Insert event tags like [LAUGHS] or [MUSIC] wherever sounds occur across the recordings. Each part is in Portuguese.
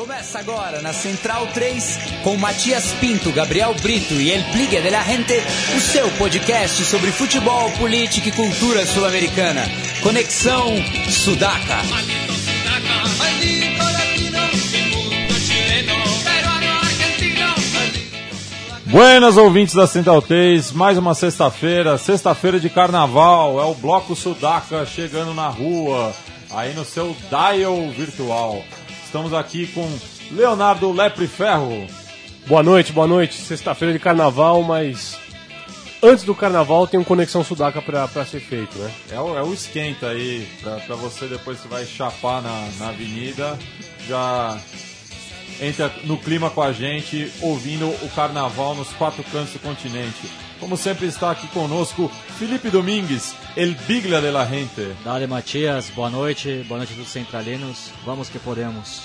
Começa agora na Central 3 com Matias Pinto, Gabriel Brito e El Pligue de la Gente, o seu podcast sobre futebol, política e cultura sul-americana. Conexão Sudaca. Buenas ouvintes da Central 3, mais uma sexta-feira, sexta-feira de carnaval, é o Bloco Sudaca chegando na rua, aí no seu dial virtual. Estamos aqui com Leonardo Lepre Ferro. Boa noite, boa noite. Sexta-feira de carnaval, mas antes do carnaval tem um Conexão Sudaca pra ser feito, né? É o, é o esquenta aí, pra, pra você depois que vai chapar na, na avenida, já entra no clima com a gente, ouvindo o carnaval nos quatro cantos do continente. Como sempre está aqui conosco Felipe Domingues, El Bigla de la Gente. Dale Matias, boa noite, boa noite a todos centralinos, vamos que podemos.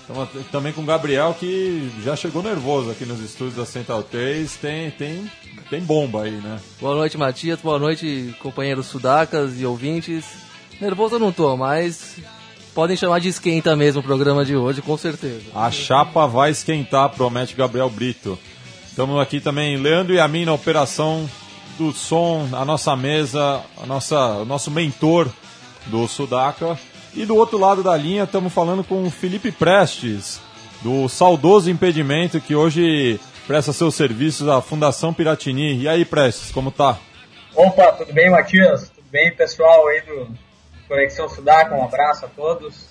Estamos também com o Gabriel que já chegou nervoso aqui nos estúdios da Central 3, tem, tem, tem bomba aí, né? Boa noite, Matias. Boa noite, companheiros sudacas e ouvintes. Nervoso eu não tô, mas podem chamar de esquenta mesmo o programa de hoje, com certeza. A chapa vai esquentar, promete Gabriel Brito. Estamos aqui também, Leandro e a mim na operação do som, a nossa mesa, a nossa, o nosso mentor do Sudaca. E do outro lado da linha estamos falando com o Felipe Prestes, do saudoso impedimento que hoje presta seus serviços à Fundação Piratini. E aí, Prestes, como tá? Opa, tudo bem, Matias? Tudo bem, pessoal aí do Conexão Sudaca? Um abraço a todos.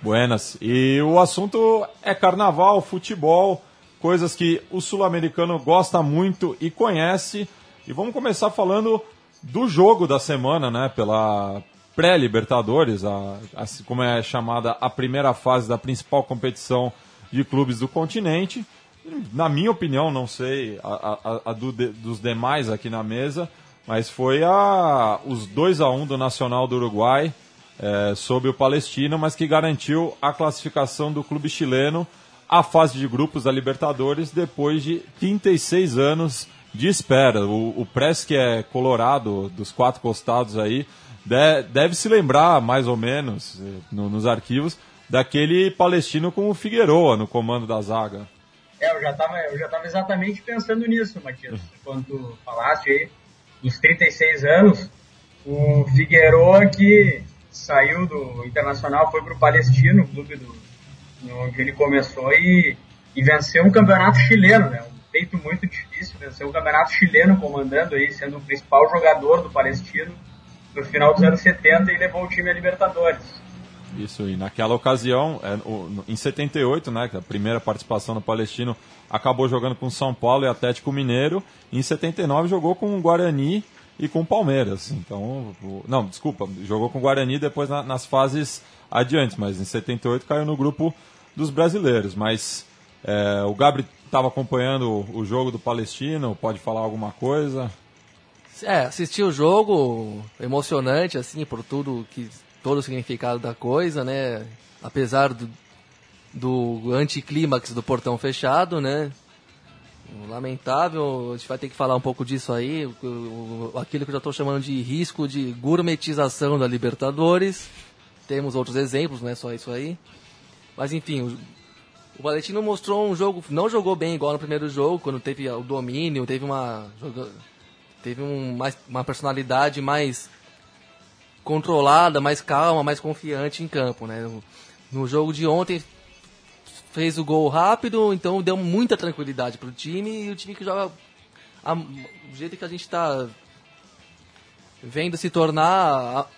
Buenas. E o assunto é carnaval, futebol, coisas que o sul-americano gosta muito e conhece. E vamos começar falando do jogo da semana, né? Pela pré-Libertadores, como é chamada a primeira fase da principal competição de clubes do continente. Na minha opinião, não sei a, a, a do, dos demais aqui na mesa, mas foi a, os 2 a 1 um do Nacional do Uruguai é, sobre o Palestino, mas que garantiu a classificação do clube chileno à fase de grupos da Libertadores depois de 36 anos de espera. O, o Press, que é colorado dos quatro costados aí, de, deve se lembrar, mais ou menos, no, nos arquivos, daquele palestino com o Figueroa no comando da zaga. É, eu já estava eu já tava exatamente pensando nisso, Matias, quando tu falaste aí dos 36 anos, o Figueroa que saiu do Internacional, foi para o Palestino, clube do, onde ele começou, e, e venceu um campeonato chileno, né? Um feito muito difícil, venceu um campeonato chileno comandando aí, sendo o principal jogador do Palestino no final dos anos 70 e levou o time a Libertadores. Isso, e naquela ocasião, é, em 78, né, a primeira participação no Palestino, acabou jogando com São Paulo e Atlético Mineiro, e em 79 jogou com o Guarani e com o Palmeiras. Então, não, desculpa, jogou com o Guarani depois na, nas fases adiantes, mas em 78 caiu no grupo dos brasileiros. Mas é, o Gabri estava acompanhando o, o jogo do Palestino, pode falar alguma coisa? É, assisti o jogo emocionante, assim, por tudo que. todo o significado da coisa, né? Apesar do, do anticlímax do portão fechado, né? Lamentável, a gente vai ter que falar um pouco disso aí, aquilo que eu já estou chamando de risco de gourmetização da Libertadores. Temos outros exemplos, não é só isso aí. Mas enfim, o, o Valentino mostrou um jogo, não jogou bem igual no primeiro jogo, quando teve o domínio, teve uma teve um, mais, uma personalidade mais controlada, mais calma, mais confiante em campo, né? No, no jogo de ontem fez o gol rápido, então deu muita tranquilidade para o time e o time que joga a, o jeito que a gente está vendo se tornar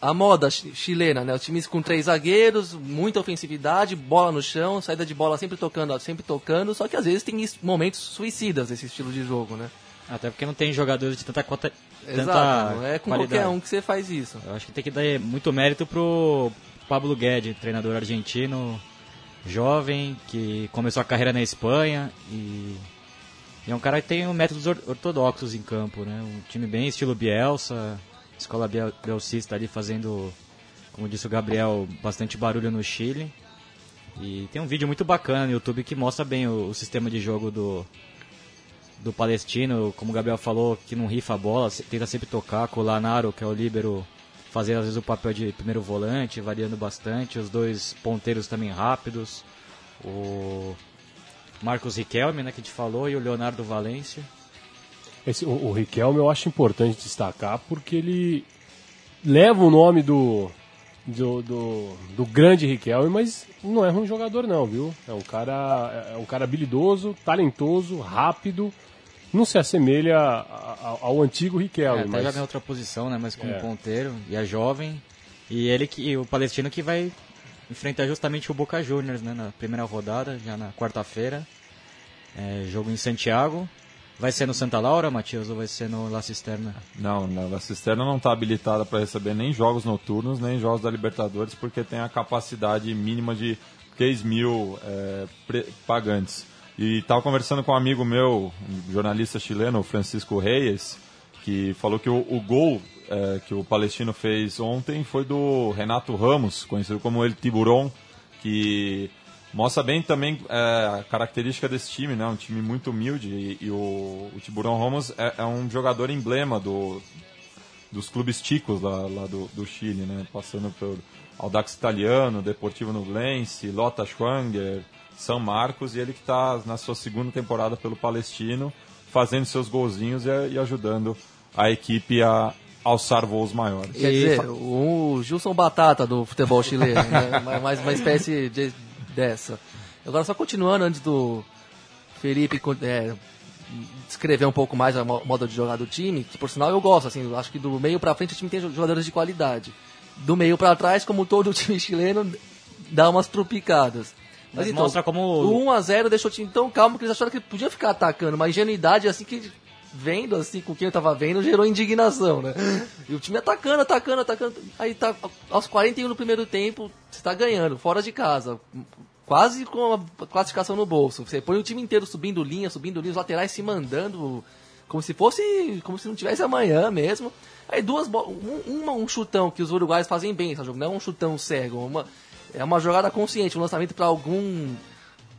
a, moda chilena, né? Os times com três zagueiros, muita ofensividade, bola no chão, saída de bola sempre tocando, sempre tocando, só que às vezes tem momentos suicidas esse estilo de jogo, né? Até porque não tem jogadores de tanta quota, Exato, tanta não é com qualidade. qualquer um que você faz isso. Eu acho que tem que dar muito mérito pro Pablo Guedes, treinador argentino, jovem, que começou a carreira na Espanha e, e é um cara que tem métodos ortodoxos em campo, né? Um time bem estilo Bielsa, escola bielcista ali fazendo, como disse o Gabriel, bastante barulho no Chile. E tem um vídeo muito bacana no YouTube que mostra bem o, o sistema de jogo do, do Palestino, como o Gabriel falou, que não rifa a bola, tenta sempre tocar, com o Lanaro, que é o líbero, fazer às vezes o papel de primeiro volante, variando bastante. Os dois ponteiros também rápidos. O Marcos Riquelme, né, que a gente falou, e o Leonardo Valência. Esse, o, o Riquelme eu acho importante destacar porque ele leva o nome do, do, do, do grande Riquelme, mas não é um jogador não, viu? É um cara, é um cara habilidoso, talentoso, rápido, não se assemelha ao, ao antigo Riquelme. É, até mas... joga em outra posição, né, mas como É. ponteiro, e é jovem. E ele que, e o palestino que vai enfrentar justamente o Boca Juniors, né, na primeira rodada, já na quarta-feira. É, jogo em Santiago. Vai ser no Santa Laura, Matias, ou vai ser no La Cisterna? Não, não, a Cisterna não está habilitada para receber nem jogos noturnos, nem jogos da Libertadores, porque tem a capacidade mínima de 3 mil é, pagantes. E estava conversando com um amigo meu, um jornalista chileno, Francisco Reyes, que falou que o, o gol é, que o Palestino fez ontem foi do Renato Ramos, conhecido como El Tiburon, que mostra bem também é, a característica desse time, né? Um time muito humilde e, e o, o Tiburão Ramos é, é um jogador emblema do, dos clubes ticos lá, lá do, do Chile, né? Passando por Audax Italiano, Deportivo Nublense, Lota Schwanger, São Marcos e ele que está na sua segunda temporada pelo Palestino, fazendo seus golzinhos e, e ajudando a equipe a alçar voos maiores. Quer dizer, o Gilson Batata do futebol chileno, né? [LAUGHS] Mais uma espécie de- dessa. Agora, só continuando antes do Felipe é, descrever um pouco mais a mo- modo de jogar do time, que por sinal eu gosto, assim, eu acho que do meio pra frente o time tem jo- jogadores de qualidade. Do meio pra trás, como todo time chileno, dá umas trupicadas. Mas mostra como- O 1x0 deixou o time tão calmo que eles acharam que podia ficar atacando, uma ingenuidade assim que vendo assim com quem eu tava vendo gerou indignação, né? E o time atacando, atacando, atacando. Aí tá aos 41 no primeiro tempo, você tá ganhando, fora de casa. Quase com a classificação no bolso. Você põe o time inteiro subindo linha, subindo linha, os laterais se mandando como se fosse, como se não tivesse amanhã mesmo. Aí duas um, uma, um chutão que os uruguaios fazem bem jogo, não é um chutão cego, uma, é uma jogada consciente, um lançamento para algum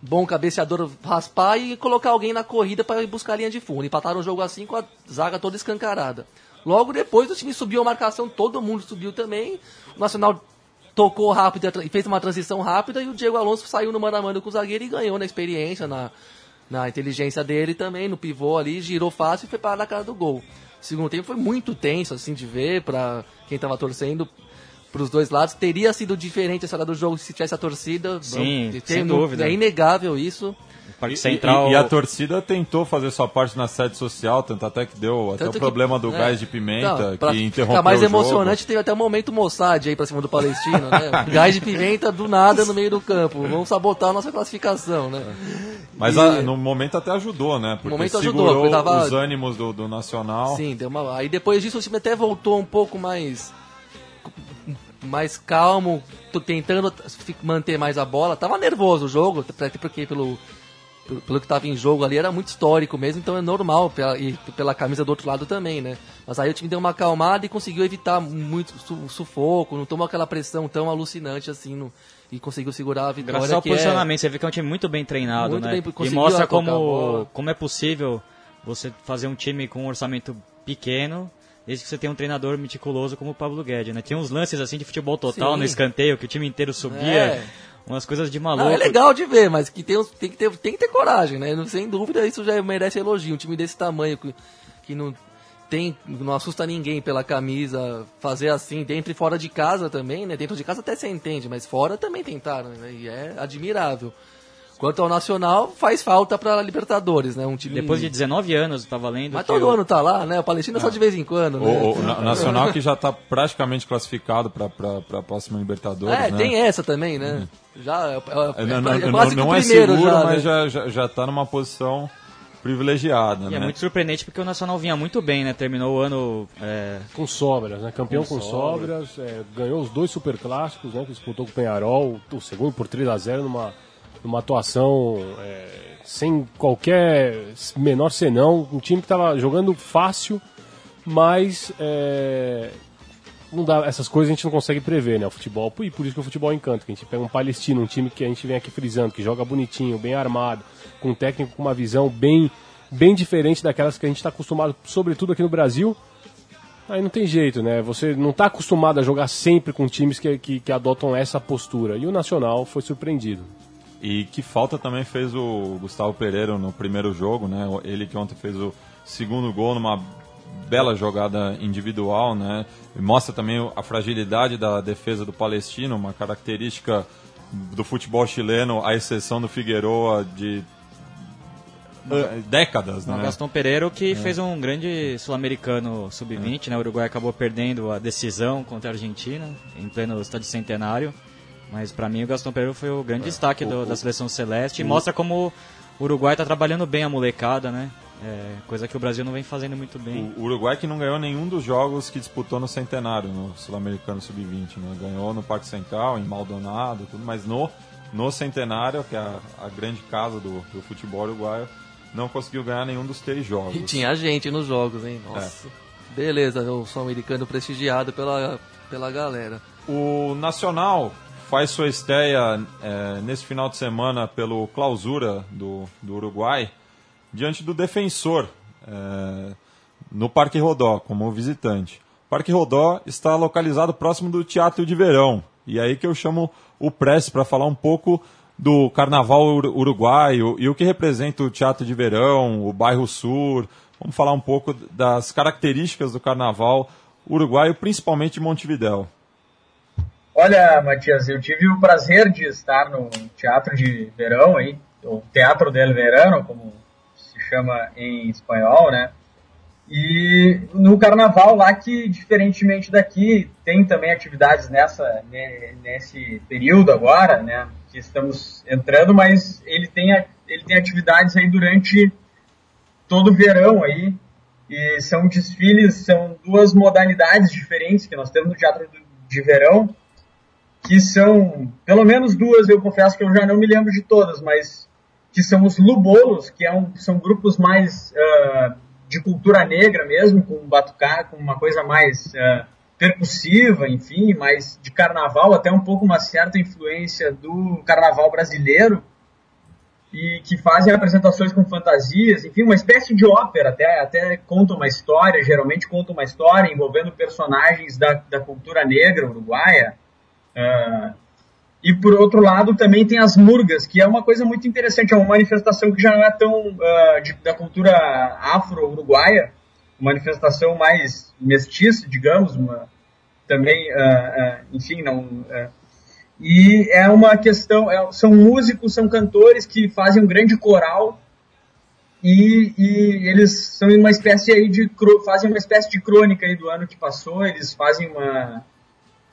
bom cabeceador raspar e colocar alguém na corrida para buscar a linha de fundo. Empataram o jogo assim com a zaga toda escancarada. Logo depois o time subiu a marcação, todo mundo subiu também. O Nacional tocou rápido e fez uma transição rápida e o Diego Alonso saiu no mano a mano com o zagueiro e ganhou na experiência, na, na inteligência dele também, no pivô ali, girou fácil e foi parar na cara do gol. Segundo tempo foi muito tenso assim de ver para quem tava torcendo para os dois lados. Teria sido diferente essa hora do jogo se tivesse a torcida. Sim, Tem- sem dúvida. É inegável isso. E- Central. E, e a torcida tentou fazer sua parte na sede social, tanto até que deu até Tanto o que- problema do é. gás de pimenta, Não, que interrompeu Ficar mais o jogo. emocionante, teve até um momento Mossad aí pra cima do Palestino, né? [LAUGHS] Gás de pimenta do nada no meio do campo. Vamos sabotar a nossa classificação, né? Mas E- a- no momento até ajudou, né? Porque momento ajudou, segurou porque tava- os ânimos do, do Nacional. Sim, deu uma. Aí depois disso o time até voltou um pouco mais. Mais calmo, tentando manter mais a bola. Tava nervoso o jogo, até porque pelo. pelo- que tava em jogo ali, era muito histórico mesmo, então é normal, pela, e pela camisa do outro lado também, né? Mas aí o time deu uma acalmada e conseguiu evitar muito su- sufoco, não tomou aquela pressão tão alucinante assim, no- e conseguiu segurar a vitória. Graças ao que é- posicionamento, você vê que é um time muito bem treinado, Muito né? bem, e mostra como, como é possível você fazer um time com um orçamento pequeno, desde que você tenha um treinador meticuloso como o Pablo Guedes, né? Tinha uns lances assim de futebol total Sim. no escanteio, que o time inteiro subia, É. umas coisas de maluco. Não, é legal de ver, mas que tem, uns- tem, que ter, tem que ter coragem, né? Sem dúvida, isso já merece elogio. Um time desse tamanho, que, que não tem, não assusta ninguém pela camisa, fazer assim, dentro e fora de casa também, né? Dentro de casa até você entende, mas fora também tentaram, né? E é admirável. Quanto ao Nacional, faz falta pra Libertadores, né? Um time... Depois de 19 anos, tá valendo. Mas todo o- ano tá lá, né? O Palestina só de vez em quando, né? O, o Na- Nacional que já está praticamente classificado para a próxima Libertadores, É, né? tem essa também, né? Já é, é, É, é, não, não- é quase não o é seguro, já, mas né? já está já, tá numa posição privilegiada, E né? é muito surpreendente porque o Nacional vinha muito bem, né? Terminou o ano é, Com sobras, né? Campeão com, Com sobras, é, ganhou os dois superclássicos, né? Que disputou com o Penharol, o segundo por 3 a 0 numa, numa atuação é, sem qualquer menor senão. Um time que estava jogando fácil, mas é, não dá, essas coisas a gente não consegue prever, né? O futebol, e por isso que o futebol encanta, que a gente pega um palestino, um time que a gente vem aqui frisando, que joga bonitinho, bem armado, com um técnico com uma visão bem, bem diferente daquelas que a gente está acostumado, sobretudo aqui no Brasil. Aí não tem jeito, né? Você não está acostumado a jogar sempre com times que, que, que adotam essa postura. E o Nacional foi surpreendido. E que falta também fez o Gustavo Pereira no primeiro jogo, né? Ele que ontem fez o segundo gol numa bela jogada individual, né? E mostra também a fragilidade da defesa do Palestino, uma característica do futebol chileno, à exceção do Figueroa de uh, décadas, né? O Gastão Pereira que é. fez um grande sul-americano sub-20, é. né? O Uruguai acabou perdendo a decisão contra a Argentina em pleno estádio centenário. Mas para mim o Gastão Pereira foi o grande é. destaque do, o, da seleção celeste e mostra como o Uruguai está trabalhando bem a molecada, né? É, coisa que o Brasil não vem fazendo muito bem. O Uruguai que não ganhou nenhum dos jogos que disputou no Centenário, no Sul-Americano Sub-20. Né? Ganhou no Parque Central, em Maldonado, tudo, mas no, no Centenário, que é a, a grande casa do, do, futebol uruguaio, não conseguiu ganhar nenhum dos três jogos. E tinha gente nos jogos, hein? Nossa. É. Beleza, o Sul-Americano prestigiado pela, pela galera. O Nacional faz sua estreia é, nesse final de semana pelo Clausura do, do Uruguai diante do defensor é, no Parque Rodó, como visitante. O Parque Rodó está localizado próximo do Teatro de Verão. E aí que eu chamo o Press para falar um pouco do Carnaval uruguaio e o que representa o Teatro de Verão, o bairro Sur. Vamos falar um pouco das características do Carnaval uruguaio, principalmente em Montevidéu. Olha, Matias, eu tive o prazer de estar no Teatro de Verão, aí, o Teatro del Verano, como chama em espanhol, né? E no carnaval lá que, diferentemente daqui, tem também atividades nessa, nesse período agora, né? Que estamos entrando, mas ele tem, ele tem atividades aí durante todo o verão aí. E são desfiles, são duas modalidades diferentes que nós temos no teatro de verão, que são, pelo menos duas, eu confesso que eu já não me lembro de todas, mas que são os lubolos, que é um, são grupos mais uh, de cultura negra mesmo, com batucá, com uma coisa mais uh, percussiva, enfim, mais de carnaval, até um pouco uma certa influência do carnaval brasileiro, e que fazem apresentações com fantasias, enfim, uma espécie de ópera, até, até conta uma história, geralmente conta uma história envolvendo personagens da, da cultura negra uruguaia, uh, e por outro lado também tem as murgas, que é uma coisa muito interessante, é uma manifestação que já não é tão uh, de, da cultura afro-uruguaia, manifestação mais mestiça, digamos, uma, também, uh, uh, enfim, não... e é uma questão, é, são músicos, são cantores que fazem um grande coral e, e, eles são uma espécie aí de fazem uma espécie de crônica aí do ano que passou eles fazem uma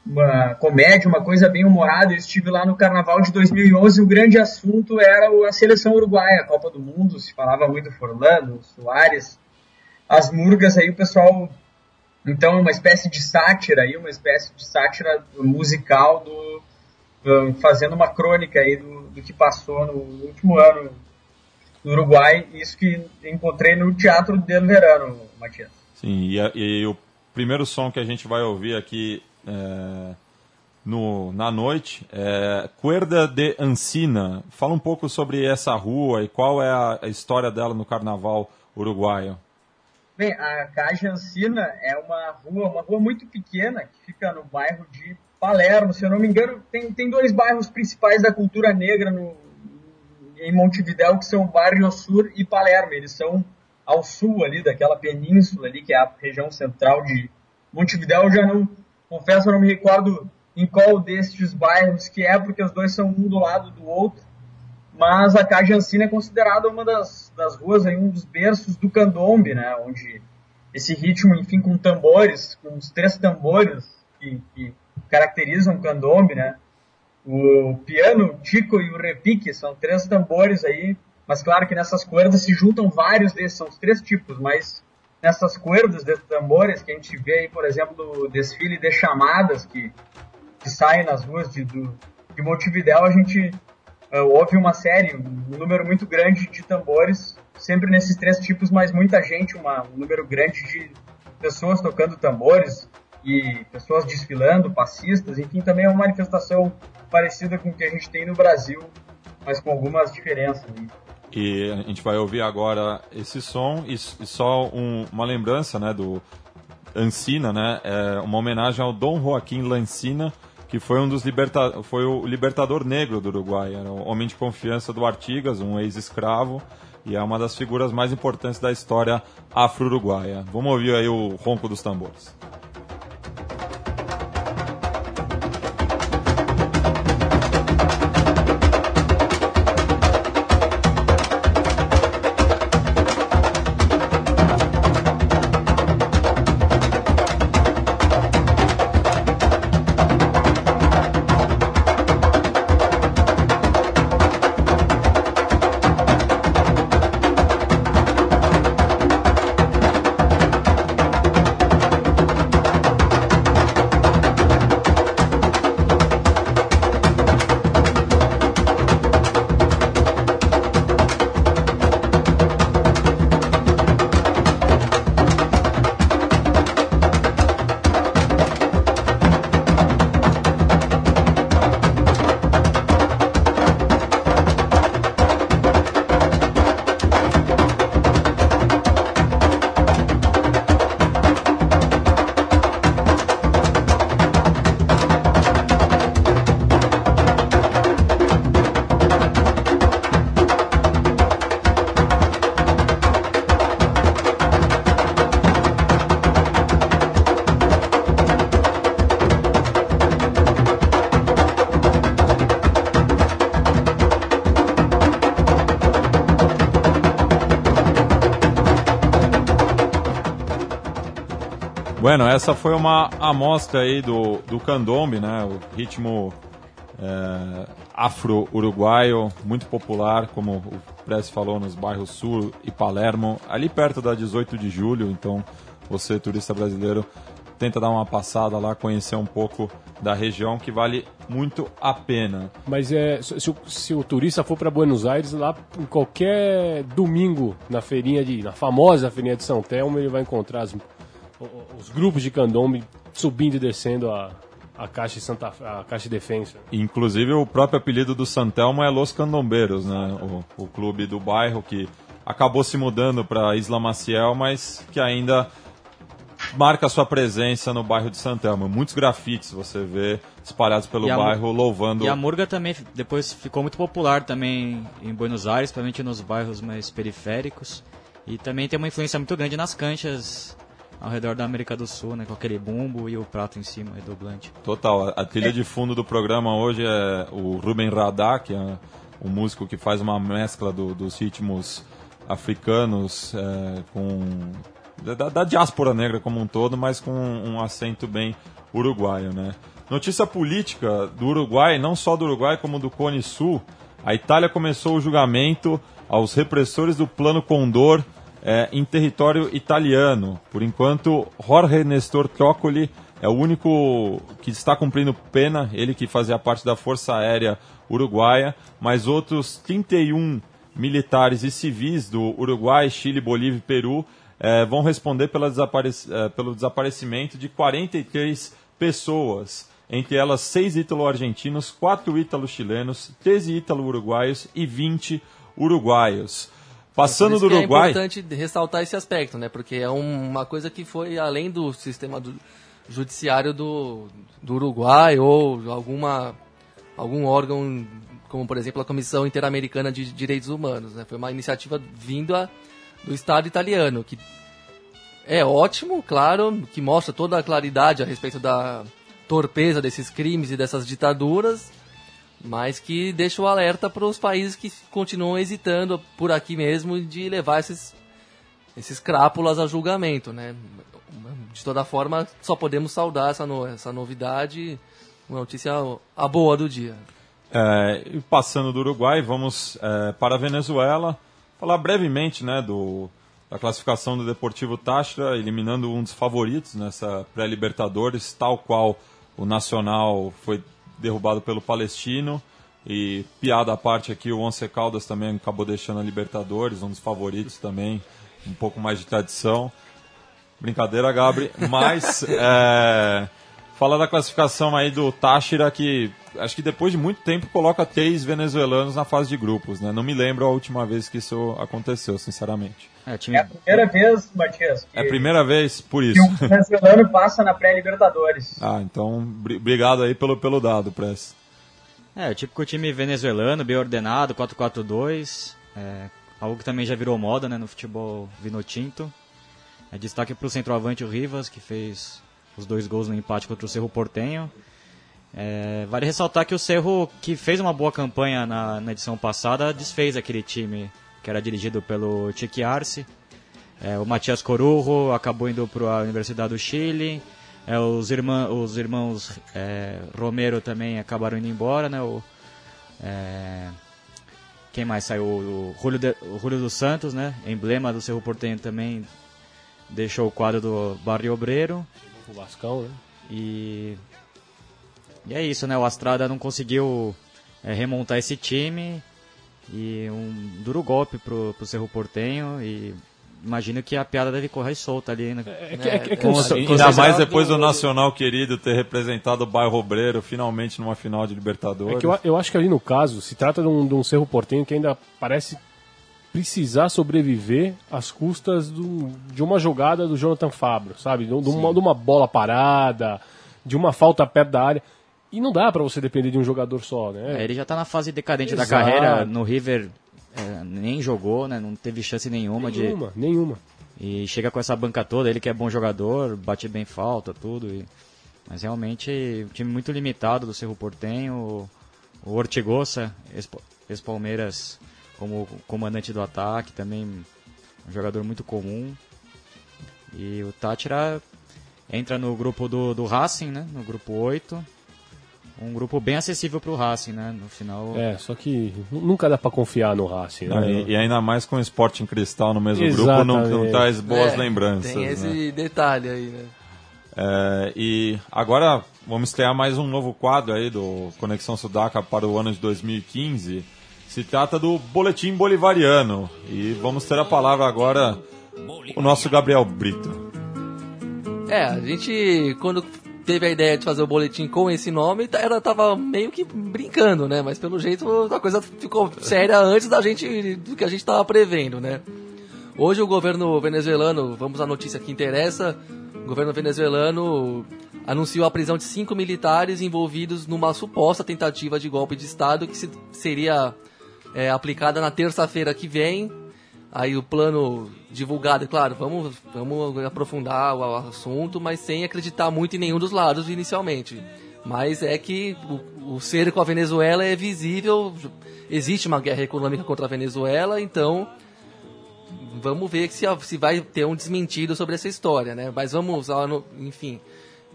uma comédia, uma coisa bem humorada. Eu estive lá no Carnaval de 2011 e o grande assunto era a seleção uruguaia, a Copa do Mundo. Se falava muito Forlano, Soares, as murgas aí o pessoal. Então, uma espécie de sátira aí, uma espécie de sátira musical do fazendo uma crônica aí do, do que passou no último ano no Uruguai. Isso que encontrei no Teatro del Verano, Matias. Sim, e, e o primeiro som que a gente vai ouvir aqui é, no, na noite. É, Cuerda de Ancina. Fala um pouco sobre essa rua e qual é a, a história dela no carnaval uruguaio. Bem, a Caja Ancina é uma rua, uma rua muito pequena que fica no bairro de Palermo, se eu não me engano, tem, tem dois bairros principais da cultura negra no, em Montevidéu, que são Barrio Sur e Palermo. Eles são ao sul ali daquela península ali, que é a região central de Montevidéu. Já não, Confesso eu não me recordo em qual destes bairros que é, porque os dois são um do lado do outro. Mas a Cajancina é considerada uma das, das ruas, aí, um dos berços do candombe, né? Onde esse ritmo, enfim, com tambores, com os três tambores que, que caracterizam o candombe, né? O piano, o tico e o repique são três tambores aí, mas claro que nessas cordas se juntam vários desses, são os três tipos, mas nessas cuerdas de tambores que a gente vê aí, por exemplo, do desfile de chamadas que, que saem nas ruas de, do, de a gente uh, ouve uma série, um número muito grande de tambores, sempre nesses três tipos, mas muita gente, uma, um número grande de pessoas tocando tambores e pessoas desfilando, passistas, enfim, também é uma manifestação parecida com o que a gente tem no Brasil, mas com algumas diferenças. Né? E a gente vai ouvir agora esse som e, e só um, uma lembrança né, do, Ancina, né? É uma homenagem ao Dom Joaquim Lancina, que foi um dos liberta foi o libertador negro do Uruguai, era o homem de confiança do Artigas, um ex-escravo, e é uma das figuras mais importantes da história afro-uruguaia. Vamos ouvir aí o ronco dos tambores. Bueno, essa foi uma amostra aí do, do candombe, né? O ritmo é, afro-uruguaio, muito popular, como o Press falou, nos bairros Sul e Palermo, ali perto da 18 de julho. Então, você, turista brasileiro, tenta dar uma passada lá, conhecer um pouco da região, que vale muito a pena. Mas é, se, o, se o turista for para Buenos Aires, lá em qualquer domingo, na feirinha de, na famosa feirinha de São Telmo, ele vai encontrar as grupos de candombe subindo e descendo a, a caixa de Santa a caixa de defesa. Inclusive o próprio apelido do Santelmo é Los Candombeiros, né? O, o clube do bairro que acabou se mudando para Isla Maciel, mas que ainda marca sua presença no bairro de Santelmo. Muitos grafites você vê espalhados pelo bairro louvando. E a Murga também depois ficou muito popular também em Buenos Aires, principalmente nos bairros mais periféricos. E também tem uma influência muito grande nas canchas ao redor da América do Sul, né? Com aquele bumbo e o prato em cima, redoblante. Total. A, trilha de fundo do programa hoje é o Ruben Radá, que é um músico que faz uma mescla do, dos ritmos africanos é, com da, da, diáspora negra como um todo, mas com um acento bem uruguaio, né? Notícia política do Uruguai, não só do Uruguai como do Cone Sul. A Itália começou o julgamento aos repressores do Plano Condor é, em território italiano. Por enquanto, Jorge Nestor Trócoli é o único que está cumprindo pena, ele que fazia parte da Força Aérea Uruguaia, mas outros 31 militares e civis do Uruguai, Chile, Bolívia e Peru é, vão responder é, pelo desaparecimento de 43 pessoas, entre elas seis ítalo-argentinos, quatro ítalo-chilenos, 13 ítalo-uruguaios e 20 uruguaios. Passando do é Uruguai. É importante ressaltar esse aspecto, né? Porque é uma coisa que foi além do sistema do judiciário do, do Uruguai ou alguma algum órgão como por exemplo a Comissão Interamericana de Direitos Humanos, né? Foi uma iniciativa vinda do Estado italiano que é ótimo, claro, que mostra toda a claridade a respeito da torpeza desses crimes e dessas ditaduras mas que deixa o alerta para os países que continuam hesitando por aqui mesmo de levar esses, esses crápulas a julgamento, né? De toda forma, só podemos saudar essa, no, essa novidade, uma notícia a boa do dia. É, e passando do Uruguai, vamos é, para a Venezuela, falar brevemente né, do, da classificação do Deportivo Táchira, eliminando um dos favoritos nessa pré-Libertadores, tal qual o Nacional foi derrubado pelo Palestino. E piada à parte aqui, o Once Caldas também acabou deixando a Libertadores, um dos favoritos também, um pouco mais de tradição. Brincadeira, Gabri. Mas, [LAUGHS] é, fala da classificação aí do Táchira, que acho que depois de muito tempo coloca três venezuelanos na fase de grupos, né? Não me lembro a última vez que isso aconteceu, sinceramente. É, time... É a primeira vez, Matias, que, É a primeira vez por que isso. um venezuelano passa na pré-Libertadores. [LAUGHS] Ah, então bri- obrigado aí pelo, pelo dado, Press. É, o típico time venezuelano, bem ordenado, 4-4-2. É, algo que também já virou moda né, no futebol vinotinto. É, destaque para o centroavante o Rivas, que fez os dois gols no empate contra o Cerro Portenho. É, vale ressaltar que o Cerro, que fez uma boa campanha na, na edição passada, desfez aquele time que era dirigido pelo Chiqui Arce. É, o Matias Corujo acabou indo para a Universidade do Chile. É, os, irmã, os irmãos é, Romero também acabaram indo embora. Né? O, é, quem mais saiu? O Julio, de, o Julio dos Santos, né? emblema do Cerro Porteño também deixou o quadro do Barrio Obreiro. O Vascão, né? E, e é isso, né? O Astrada não conseguiu é, remontar esse time. E um duro golpe pro, pro Cerro Portenho. E imagino que a piada deve correr solta ali. Né? É que, é que, é que o- com- Ainda mais depois do Nacional querido ter representado o bairro Obreiro finalmente numa final de Libertadores. É que eu, eu acho que ali no caso se trata de um, de um cerro portenho que ainda parece precisar sobreviver às custas do- de uma jogada do Jonathan Fabro, sabe? De, de uma, de uma bola parada, de uma falta perto da área. E não dá pra você depender de um jogador só, né? É, ele já tá na fase decadente da Exato. carreira. No River é, nem jogou, né? Não teve chance nenhuma, de. nenhuma, nenhuma. E chega com essa banca toda, ele que é bom jogador, bate bem falta, tudo. e- Mas realmente, um time muito limitado do Cerro Portenho. O, Ortigosa, ex- ex-Palmeiras, como comandante do ataque, também um jogador muito comum. E o Tátira entra no grupo do, do Racing, né? No grupo 8. Um grupo bem acessível pro Racing, né? No final. É, só que nu- nunca dá pra confiar no Racing, Ah, né? e, e ainda mais com o Sporting Cristal no mesmo grupo, não, não Exatamente. traz boas É, lembranças. Tem né? esse detalhe aí, né? É, e agora vamos estrear mais um novo quadro aí do Conexão Sudaca para o ano de 2015. Se trata do Boletim Bolivariano. E vamos ter a palavra agora o nosso Gabriel Brito. É, a gente, quando teve a ideia de fazer o boletim com esse nome, tá- ela tava meio que brincando, né? Mas pelo jeito a coisa ficou séria antes da gente, do que a gente tava prevendo, né? Hoje o governo venezuelano, vamos à notícia que interessa, o governo venezuelano anunciou a prisão de cinco militares envolvidos numa suposta tentativa de golpe de Estado que se- seria é, aplicada na terça-feira que vem. Aí o plano divulgado, é claro, vamos, vamos aprofundar o assunto, mas sem acreditar muito em nenhum dos lados inicialmente. Mas é que o, o cerco à Venezuela é visível, existe uma guerra econômica contra a Venezuela, então vamos ver se, se vai ter um desmentido sobre essa história, né? Mas vamos, enfim,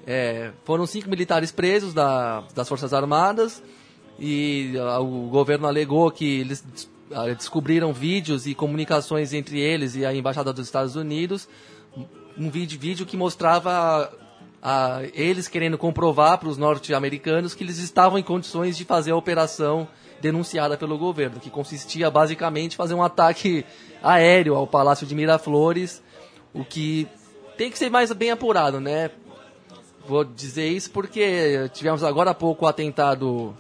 é, foram cinco militares presos da- das Forças Armadas e o governo alegou que eles descobriram vídeos e comunicações entre eles e a embaixada dos Estados Unidos, um vídeo, vídeo que mostrava ah, eles querendo comprovar para os norte-americanos que eles estavam em condições de fazer a operação denunciada pelo governo, que consistia basicamente em fazer um ataque aéreo ao Palácio de Miraflores, o que tem que ser mais bem apurado, né? Vou dizer isso porque tivemos agora há pouco o atentado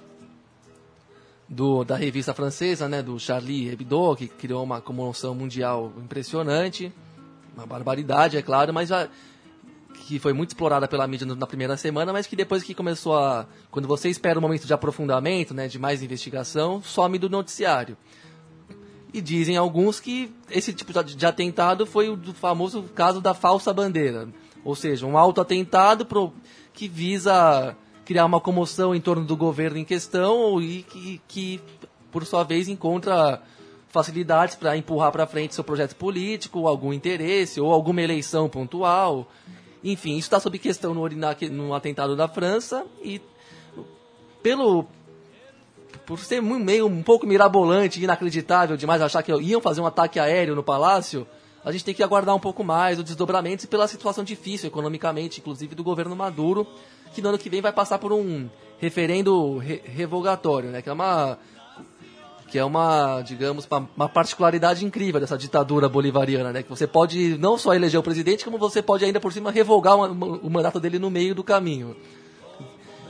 do, da revista francesa, né, do Charlie Hebdo, que criou uma comoção mundial impressionante, uma barbaridade, é claro, mas já que foi muito explorada pela mídia na primeira semana, mas que depois que começou a, quando você espera um momento de aprofundamento, né, de mais investigação, some do noticiário. E dizem alguns que esse tipo de atentado foi o famoso caso da falsa bandeira. Ou seja, um autoatentado pro, que visa criar uma comoção em torno do governo em questão e que, que por sua vez, encontra facilidades para empurrar para frente seu projeto político, algum interesse ou alguma eleição pontual. Enfim, isso está sob questão no, no atentado da França e pelo por ser meio um pouco mirabolante inacreditável demais achar que iam fazer um ataque aéreo no palácio, a gente tem que aguardar um pouco mais os desdobramentos e pela situação difícil economicamente, inclusive do governo Maduro, que no ano que vem vai passar por um referendo re- revogatório, né? Que é uma que é uma, digamos, uma, particularidade incrível dessa ditadura bolivariana, né? Que você pode não só eleger o presidente, como você pode ainda por cima revogar uma- uma- o mandato dele no meio do caminho.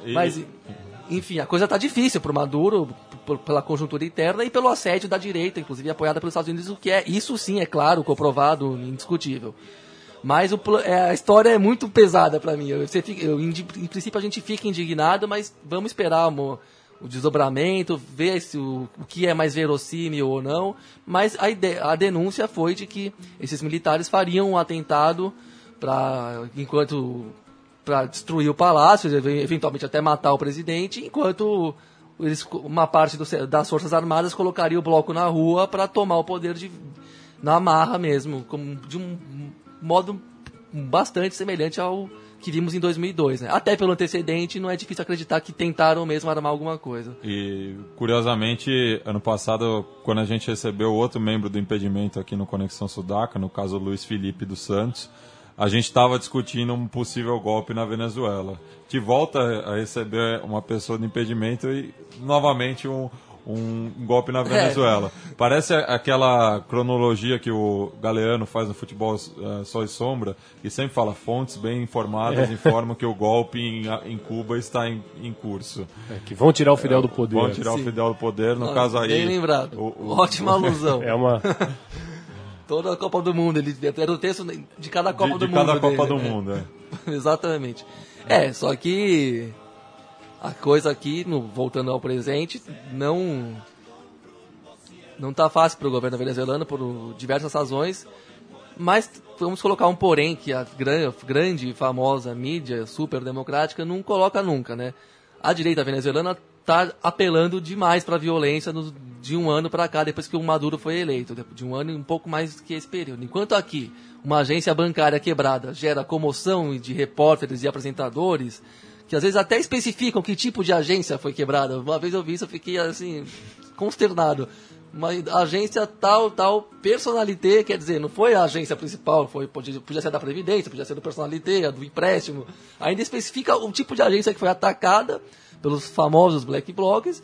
E, Mas enfim, a coisa está difícil para o Maduro, pela conjuntura interna e pelo assédio da direita, inclusive apoiada pelos Estados Unidos, o que é, isso sim, é claro, comprovado, indiscutível. Mas o, é, a história é muito pesada para mim. Eu, fica, eu, em, em, princípio a gente fica indignado, mas vamos esperar o, o desdobramento, ver se o, o, que é mais verossímil ou não. Mas a, a denúncia foi de que esses militares fariam um atentado para enquanto para destruir o palácio, eventualmente até matar o presidente, enquanto eles, uma parte do, das forças armadas colocaria o bloco na rua para tomar o poder de, na marra mesmo, como de um modo bastante semelhante ao que vimos em 2002, né? Até pelo antecedente, não é difícil acreditar que tentaram mesmo armar alguma coisa. E, curiosamente, ano passado, quando a gente recebeu outro membro do impedimento aqui no Conexão Sudaca, no caso Luiz Felipe dos Santos, a gente estava discutindo um possível golpe na Venezuela. De volta a receber uma pessoa de impedimento e, novamente, um, um golpe na Venezuela. É. Parece aquela cronologia que o Galeano faz no futebol uh, Sol e Sombra, e sempre fala fontes bem informadas é. informam que o golpe em, em Cuba está em, em curso. É, que vão tirar o Fidel do poder. Vão tirar Sim. o Fidel do poder, no ah, caso aí... Bem lembrado. O, o... Ótima alusão. É uma... [LAUGHS] Toda a Copa do Mundo, ele era o texto de cada Copa de, do de Mundo. De cada Copa dele, do né? Mundo, é. [LAUGHS] Exatamente. É, só que a coisa aqui, no, voltando ao presente, não não está fácil para o governo venezuelano por diversas razões, mas vamos colocar um porém que a grande e famosa mídia super democrática não coloca nunca, né? A direita venezuelana está apelando demais para a violência no, de um ano para cá, depois que o Maduro foi eleito, de um ano e um pouco mais que esse período. Enquanto aqui uma agência bancária quebrada gera comoção de repórteres e apresentadores, que às vezes até especificam que tipo de agência foi quebrada. Uma vez eu vi isso, eu fiquei assim, consternado uma agência tal, tal, personalité, quer dizer, não foi a agência principal, foi, podia, podia ser da Previdência, podia ser do personalité, do empréstimo. Ainda especifica o tipo de agência que foi atacada pelos famosos black blocs,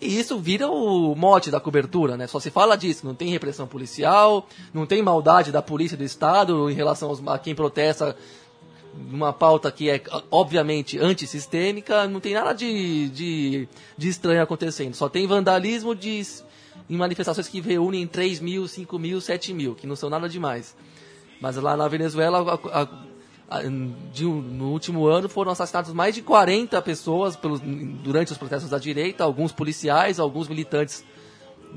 e isso vira o mote da cobertura, né? Só se fala disso, não tem repressão policial, não tem maldade da polícia do Estado em relação aos, a quem protesta uma pauta que é obviamente antissistêmica, não tem nada de, de, de estranho acontecendo. Só tem vandalismo de em manifestações que reúnem 3 mil, 5 mil, 7 mil, que não são nada demais. Mas lá na Venezuela, a, a, de, no último ano, foram assassinados mais de 40 pessoas pelos, durante os protestos da direita, alguns policiais, alguns militantes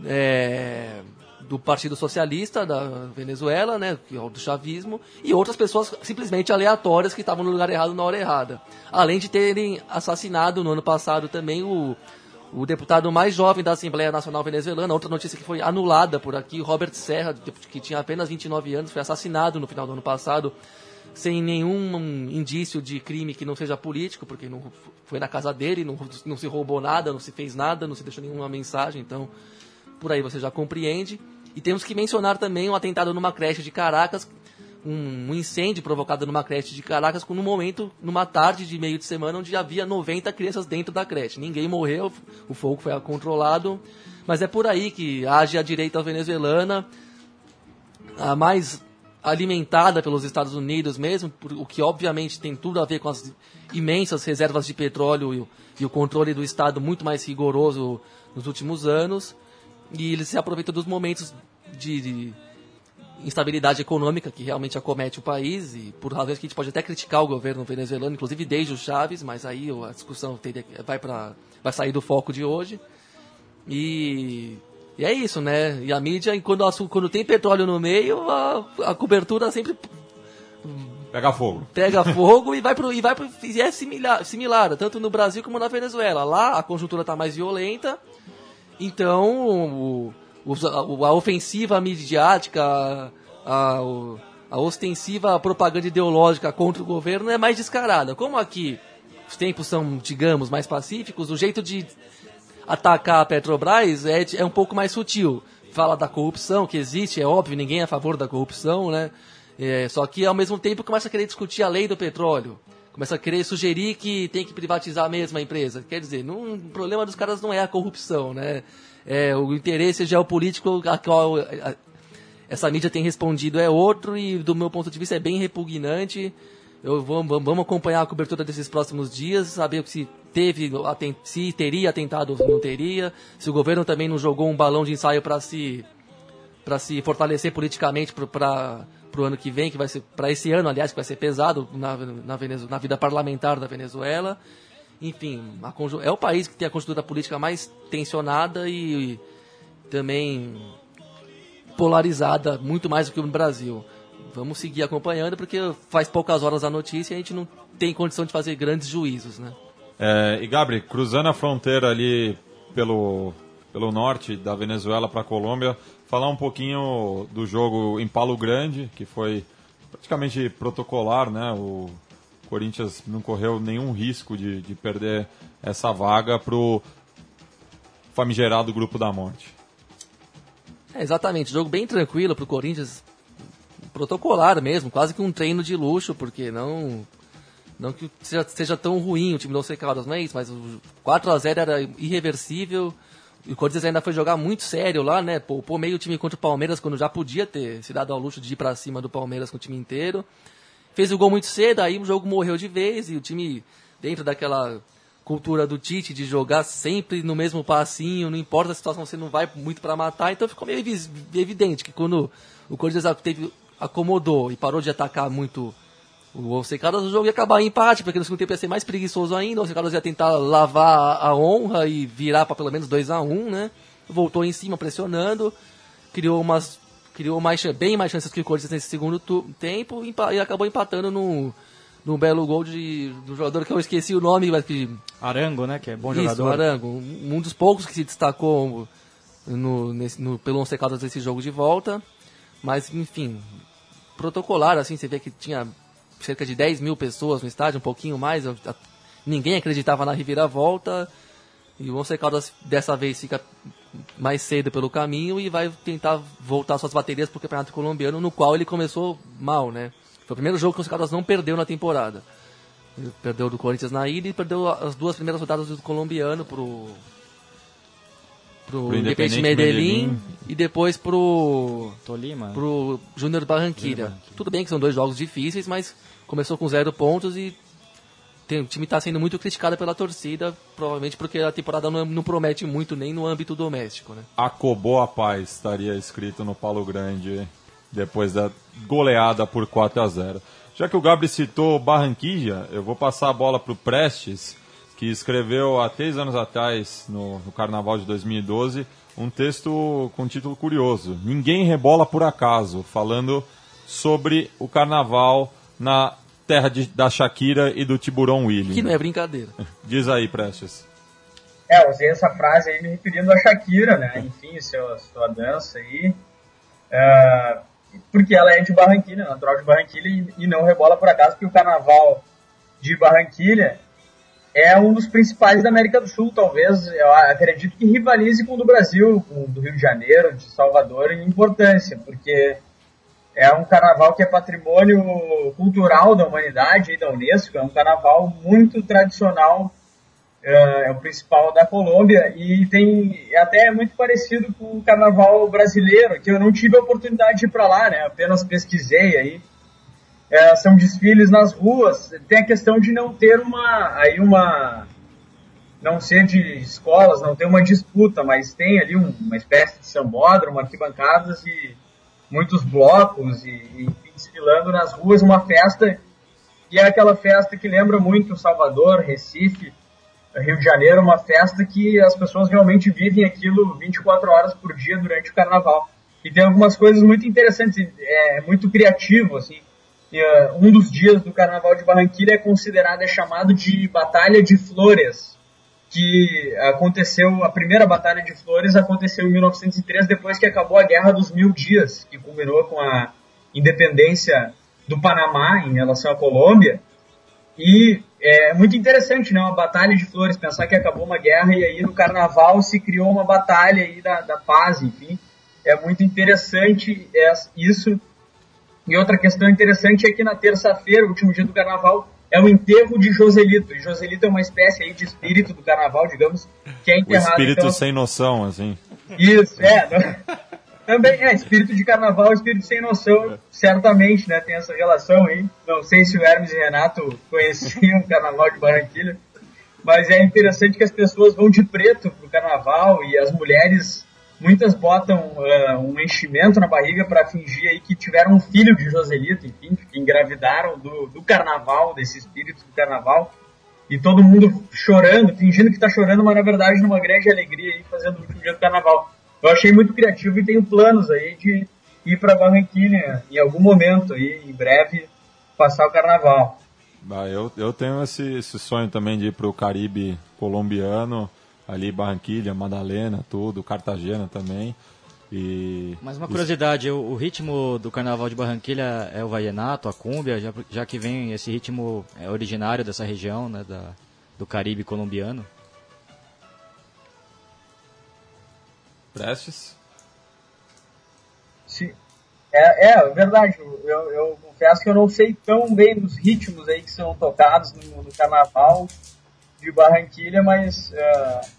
é, do Partido Socialista da Venezuela, né, é do chavismo, e outras pessoas simplesmente aleatórias que estavam no lugar errado na hora errada. Além de terem assassinado no ano passado também o o deputado mais jovem da Assembleia Nacional Venezuelana, outra notícia que foi anulada por aqui, Robert Serra, que tinha apenas 29 anos, foi assassinado no final do ano passado, sem nenhum indício de crime que não seja político, porque não foi na casa dele, não, não se roubou nada, não se fez nada, não se deixou nenhuma mensagem, então por aí você já compreende. E temos que mencionar também um atentado numa creche de Caracas, um, incêndio provocado numa creche de Caracas, num momento, numa tarde de meio de semana, onde havia 90 crianças dentro da creche. Ninguém morreu, o fogo foi controlado, mas é por aí que age a direita venezuelana, a mais alimentada pelos Estados Unidos mesmo, o que obviamente tem tudo a ver com as imensas reservas de petróleo e o, e o controle do Estado muito mais rigoroso nos últimos anos, e eles se aproveitam dos momentos de, de instabilidade econômica que realmente acomete o país e por razões que a gente pode até criticar o governo venezuelano, inclusive desde o Chaves, mas aí a discussão teria, vai para vai sair do foco de hoje. E, e, é isso, né? E a mídia, quando, quando tem petróleo no meio, a, a cobertura sempre Pega fogo. Pega fogo e vai pro. E, vai pro, e é similar, similar, tanto no Brasil como na Venezuela. Lá a conjuntura está mais violenta, então o, a, a ofensiva midiática, a, a ostensiva propaganda ideológica contra o governo é mais descarada. Como aqui os tempos são, digamos, mais pacíficos, o jeito de atacar a Petrobras é, é um pouco mais sutil. Fala da corrupção que existe, é óbvio, ninguém é a favor da corrupção, né? É, só que ao mesmo tempo começa a querer discutir a lei do petróleo. Começa a querer sugerir que tem que privatizar mesmo a empresa. Quer dizer, não, o problema dos caras não é a corrupção, né? é, o interesse geopolítico a qual essa mídia tem respondido é outro e do meu ponto de vista é bem repugnante. Eu vou, vamos acompanhar a cobertura desses próximos dias, saber se teve, se teria atentado ou não teria, se o governo também não jogou um balão de ensaio para se para se fortalecer politicamente para o ano que vem, que vai ser para esse ano, aliás, que vai ser pesado na, na, na vida parlamentar da Venezuela. Enfim, a é o país que tem a conjuntura política mais tensionada e, também polarizada, muito mais do que no Brasil. Vamos seguir acompanhando, porque faz poucas horas a notícia e a gente não tem condição de fazer grandes juízos, né? É, e Gabri, cruzando a fronteira ali pelo, pelo norte da Venezuela para a Colômbia, falar um pouquinho do jogo em Palo Grande, que foi praticamente protocolar, né? O Corinthians não correu nenhum risco de, de perder essa vaga para o famigerado Grupo da Morte. É, exatamente, jogo bem tranquilo pro Corinthians, protocolar mesmo, quase que um treino de luxo, porque não não que seja, seja tão ruim o time do Once Caldas, não é isso, mas o 4 a 0 era irreversível, e o Corinthians ainda foi jogar muito sério lá, né, poupou meio time contra o Palmeiras, quando já podia ter se dado ao luxo de ir pra cima do Palmeiras com o time inteiro, fez o gol muito cedo, aí o jogo morreu de vez, e o time, dentro daquela cultura do Tite de jogar sempre no mesmo passinho, não importa a situação, você não vai muito para matar, então ficou meio evi- evidente que quando o Corinthians teve, acomodou e parou de atacar muito o Once Caldas, o jogo ia acabar em empate, porque no segundo tempo ia ser mais preguiçoso ainda, o Once Caldas ia tentar lavar a, honra e virar para pelo menos 2 a 1 né? Voltou em cima, pressionando, criou umas criou mais, bem mais chances que o Corinthians nesse segundo tempo e, acabou empatando no, no belo gol de, do jogador que eu esqueci o nome, mas que Arango, né? Que é bom isso, jogador. Arango. Um um dos poucos que se destacou no, nesse, no, pelo Once Caldas desse jogo de volta. Mas, enfim, protocolar, assim, você vê que tinha cerca de 10 mil pessoas no estádio, um pouquinho mais. Ninguém acreditava na reviravolta. E o Once Caldas dessa vez fica mais cedo pelo caminho e vai tentar voltar suas baterias para o Campeonato Colombiano, no qual ele começou mal, né? Foi o primeiro jogo que o Once Caldas não perdeu na temporada. Ele perdeu do Corinthians na ida e perdeu as duas primeiras rodadas do colombiano pro pro, Pro Independente Medellín, Medellín. e depois pro Tolima. pro Júnior Barranquilla. Tudo bem que são dois jogos difíceis, mas começou com zero pontos e tem- o time está sendo muito criticado pela torcida, provavelmente porque a temporada não, não promete muito nem no âmbito doméstico, né? Acobou a paz, estaria escrito no Palo Grande depois da goleada por 4 a 0. Já que o Gabri citou Barranquilla, eu vou passar a bola para o Prestes, que escreveu há três anos atrás, no, no Carnaval de 2012, um texto com título curioso: Ninguém rebola por acaso, falando sobre o Carnaval na terra de- da Shakira e do Tiburão Willy. Que não é brincadeira. [LAUGHS] Diz aí, Prestes. É, eu usei essa frase aí me referindo a Shakira, né? Enfim, seu, sua dança aí. É, porque ela é de Barranquilha, natural de Barranquilha, e, e não rebola por acaso, porque o carnaval de Barranquilha é um dos principais da América do Sul, talvez, eu acredito que rivalize com o do Brasil, com o do Rio de Janeiro, de Salvador, em importância, porque é um carnaval que é patrimônio cultural da humanidade e da Unesco, é um carnaval muito tradicional é, é o principal da Colômbia e tem é até muito parecido com o carnaval brasileiro, que eu não tive a oportunidade de ir para lá, né? Apenas pesquisei aí. É, são desfiles nas ruas. Tem a questão de não ter uma aí uma não ser de escolas, não ter uma disputa, mas tem ali um- uma espécie de sambódromo, arquibancadas e muitos blocos e, e desfilando nas ruas, uma festa e é aquela festa que lembra muito Salvador, Recife, Rio de Janeiro, uma festa que as pessoas realmente vivem aquilo 24 horas por dia durante o carnaval. E tem algumas coisas muito interessantes, é muito criativo, assim. E, uh, um dos dias do carnaval de Barranquilla é considerado, é chamado de Batalha de Flores, que aconteceu, a primeira Batalha de Flores aconteceu em 1903, depois que acabou a Guerra dos Mil Dias, que culminou com a independência do Panamá em relação à Colômbia. E é muito interessante, né? Uma batalha de flores, pensar que acabou uma guerra e aí no carnaval se criou uma batalha aí da, da paz, enfim. É muito interessante es- isso. E outra questão interessante é que na terça-feira, último dia do carnaval, é o enterro de Joselito. E Joselito é uma espécie aí de espírito do carnaval, digamos, que é O enterrado. espírito então, sem noção, assim. isso, é. [LAUGHS] Também é, espírito de carnaval, espírito sem noção, certamente, né? Tem essa relação aí. Não sei se o Hermes e Renato conheciam o carnaval de Barranquilha. Mas é interessante que as pessoas vão de preto pro carnaval e as mulheres, muitas botam uh, um enchimento na barriga para fingir aí que tiveram um filho de Joselito, enfim, que engravidaram do, do carnaval, desse espírito do carnaval. E todo mundo chorando, fingindo que tá chorando, mas na verdade numa grande alegria aí, fazendo o último dia do carnaval. Eu achei muito criativo e tenho planos aí de ir para Barranquilha em algum momento aí, em breve, passar o carnaval. Ah, eu, eu tenho esse, esse sonho também de ir para o Caribe colombiano, ali Barranquilha, Madalena, tudo, Cartagena também. E... Mas uma curiosidade, o, o, ritmo do Carnaval de Barranquilha é o vallenato, a cúmbia, já, já que vem esse ritmo é originário dessa região, né, da, do Caribe colombiano. Prestes? Sim. É, é verdade. Eu, eu, confesso que eu não sei tão bem dos ritmos aí que são tocados no, no carnaval de Barranquilha, mas uh,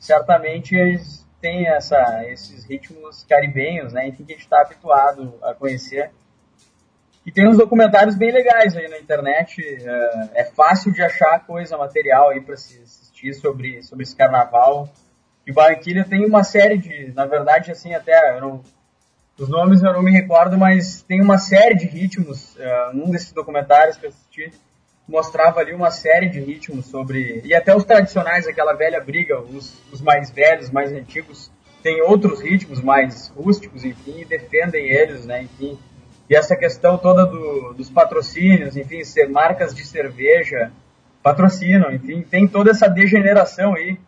certamente eles têm essa, esses ritmos caribenhos, né? Enfim, que a gente está habituado a conhecer. E tem uns documentários bem legais aí na internet. Uh, é fácil de achar coisa, material aí para se assistir sobre, sobre esse carnaval. E Barranquilha tem uma série de, na verdade, assim, até não, os nomes eu não me recordo, mas tem uma série de ritmos. Uh, num desses documentários que eu assisti, mostrava ali uma série de ritmos sobre. E até os tradicionais, aquela velha briga, os, os mais velhos, mais antigos, tem outros ritmos mais rústicos, enfim, e defendem eles, né, enfim. E essa questão toda do, dos patrocínios, enfim, ser marcas de cerveja patrocinam, enfim, tem toda essa degeneração aí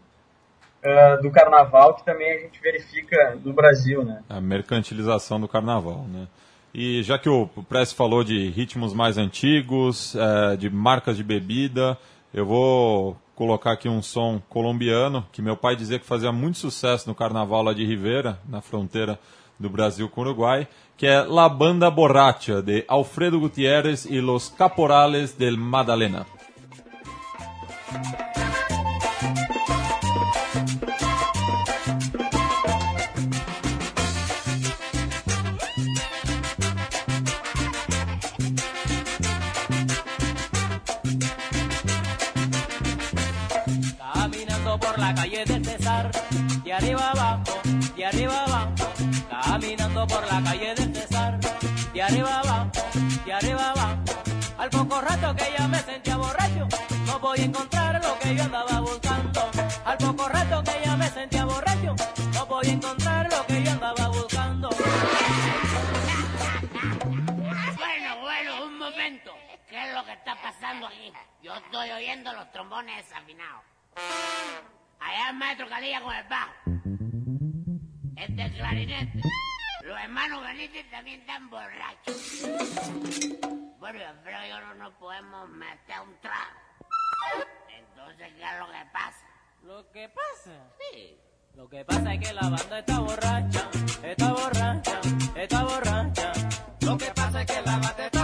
uh, do carnaval que também a gente verifica no Brasil, né? A mercantilização do carnaval, né? E já que o Press falou de ritmos mais antigos, é, de marcas de bebida, eu vou colocar aqui um som colombiano, que meu pai dizia que fazia muito sucesso no carnaval lá de Rivera, na fronteira do Brasil com o Uruguai, que é La Banda Borracha, de Alfredo Gutiérrez e Los Caporales del Madalena. Por la calle del César, de arriba abajo, de arriba abajo. Al poco rato que ya me sentía borracho, no voy a encontrar lo que yo andaba buscando. Al poco rato que ya me sentía borracho, no voy a encontrar lo que yo andaba buscando. Bueno, bueno, un momento. ¿Qué es lo que está pasando aquí? Yo estoy oyendo los trombones desafinados. Allá el maestro Calilla con el bajo. Este es clarinete. Hermanos Benítez también están borrachos. Bueno, yo creo que no nos podemos meter un trago. Entonces, ¿qué es lo que pasa? ¿Lo que pasa? Sí. Lo que pasa es que la banda está borracha, está borracha, está borracha. Lo que pasa es que la banda está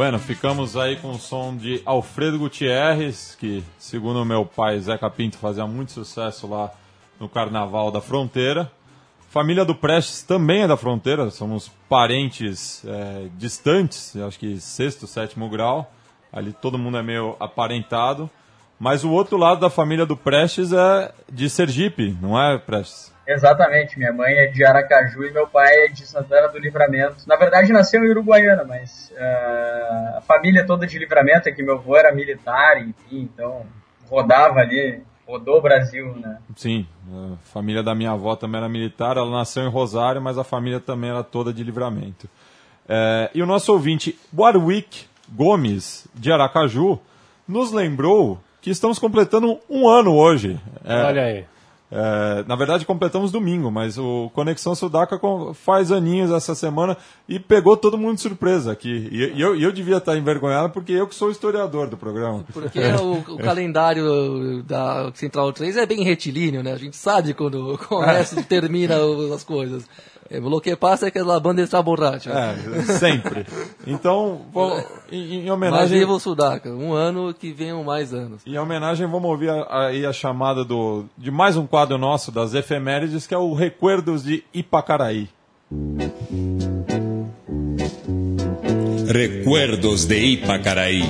Bueno, ficamos aí com o som de Alfredo Gutierrez, que, segundo meu pai Zeca Pinto, fazia muito sucesso lá no Carnaval da Fronteira. Família do Prestes também é da Fronteira, somos parentes é, distantes, acho que sexto, sétimo grau. Ali todo mundo é meio aparentado. Mas o outro lado da família do Prestes é de Sergipe, não é, Prestes? Exatamente, minha mãe é de Aracaju e meu pai é de Santana do Livramento. Na verdade, nasceu em Uruguaiana, mas uh, a família toda de Livramento é que meu avô era militar, enfim, então rodava ali, rodou o Brasil, né? Sim, a família da minha avó também era militar, ela nasceu em Rosário, mas a família também era toda de Livramento. É, e o nosso ouvinte, Warwick Gomes, de Aracaju, nos lembrou que estamos completando um ano hoje. É, Olha aí. É, na verdade, completamos domingo, mas o Conexão Sudaca faz aninhos essa semana e pegou todo mundo de surpresa aqui. E, e eu, eu devia estar envergonhado porque eu que sou o historiador do programa. Porque o, o calendário da Central 3 é bem retilíneo, né? A gente sabe quando começa e termina as coisas. É, o que passa é que a banda está borracha. É, sempre. Então, vou- [LAUGHS] em, em Mas homenagem. viva o Sudaca, um ano que venham mais anos. Em homenagem, vamos ouvir a- aí a, chamada do, de mais um quadro nosso das efemérides, que é o Recuerdos de Ipacaraí. Recuerdos de Ipacaraí.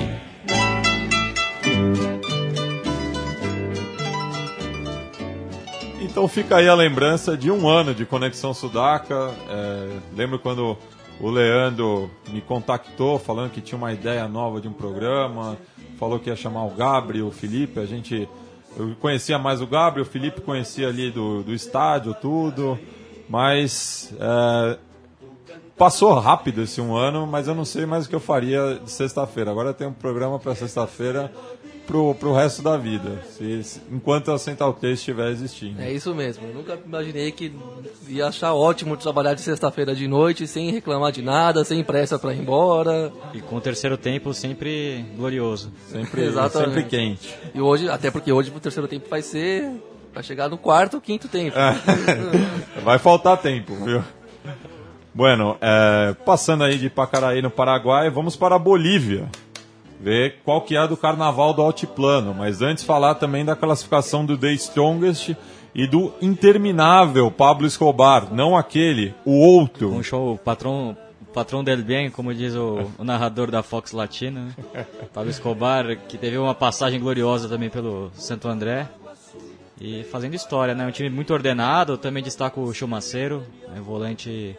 Então fica aí a lembrança de um ano de Conexão Sudaca. É, lembro quando o Leandro me contactou falando que tinha uma ideia nova de um programa, falou que ia chamar o Gabriel, o Felipe, a gente. Eu conhecia mais o Gabriel, o Felipe conhecia ali do, do estádio, tudo, mas é, passou rápido esse um ano, mas eu não sei mais o que eu faria de sexta-feira. Agora tem um programa para sexta-feira pro, pro resto da vida, se- se- enquanto a Central 3 estiver existindo. É isso mesmo. Eu nunca imaginei que ia achar ótimo trabalhar de sexta-feira de noite, sem reclamar de nada, sem pressa para ir embora. E com o terceiro tempo sempre glorioso. Sempre, [LAUGHS] Exatamente. sempre quente. E hoje, até porque hoje o terceiro tempo vai ser. Vai chegar no quarto ou quinto tempo. [LAUGHS] Vai faltar tempo, viu? Bueno, é, passando aí de Pacaraí no Paraguai, vamos para a Bolívia. Ver qual que é a do carnaval do altiplano. Mas antes falar também da classificação do The Strongest e do interminável Pablo Escobar. Não aquele, o outro. Um show, patrão, patrão del bem, como diz o, o narrador da Fox Latina, né? [LAUGHS] Pablo Escobar, que teve uma passagem gloriosa também pelo Santo André. E fazendo história, né? Um time muito ordenado, também destaco o Chumaceiro, né? volante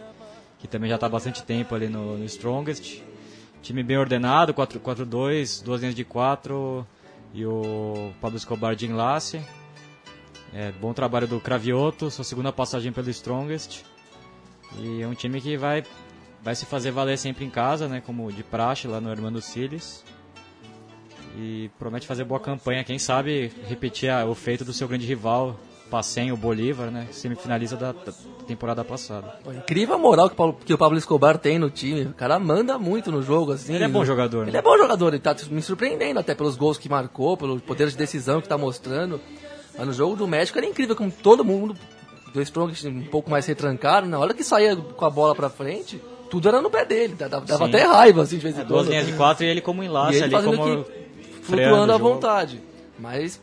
que também já está há bastante tempo ali no, no Strongest. Time bem ordenado, 4 4-2, duas linhas de 4 e o Pablo Escobar de enlace. É, bom trabalho do Cravioto, sua segunda passagem pelo Strongest. E é um time que vai, vai se fazer valer sempre em casa, né? Como de praxe lá no Hermano Siles. E promete fazer boa campanha, quem sabe repetir a- o feito do seu grande rival, Pacem, o Bolívar, né? Semifinalista da, da temporada passada. Pô, Incrível a moral que, o Paulo- que o Pablo Escobar tem no time. O cara manda muito no jogo, assim. Ele é bom jogador, Ele né? é bom jogador, ele tá me surpreendendo até pelos gols que marcou, pelo poder de decisão que tá mostrando. Mas no jogo do México era incrível, como todo mundo do Strong um pouco mais retrancado. Na hora que saía com a bola pra frente, tudo era no pé dele. Dava, Sim. até raiva, assim, de vez em É, duas quando. linhas de quatro e ele como E enlace ele ali, como freando flutuando à vontade. Mas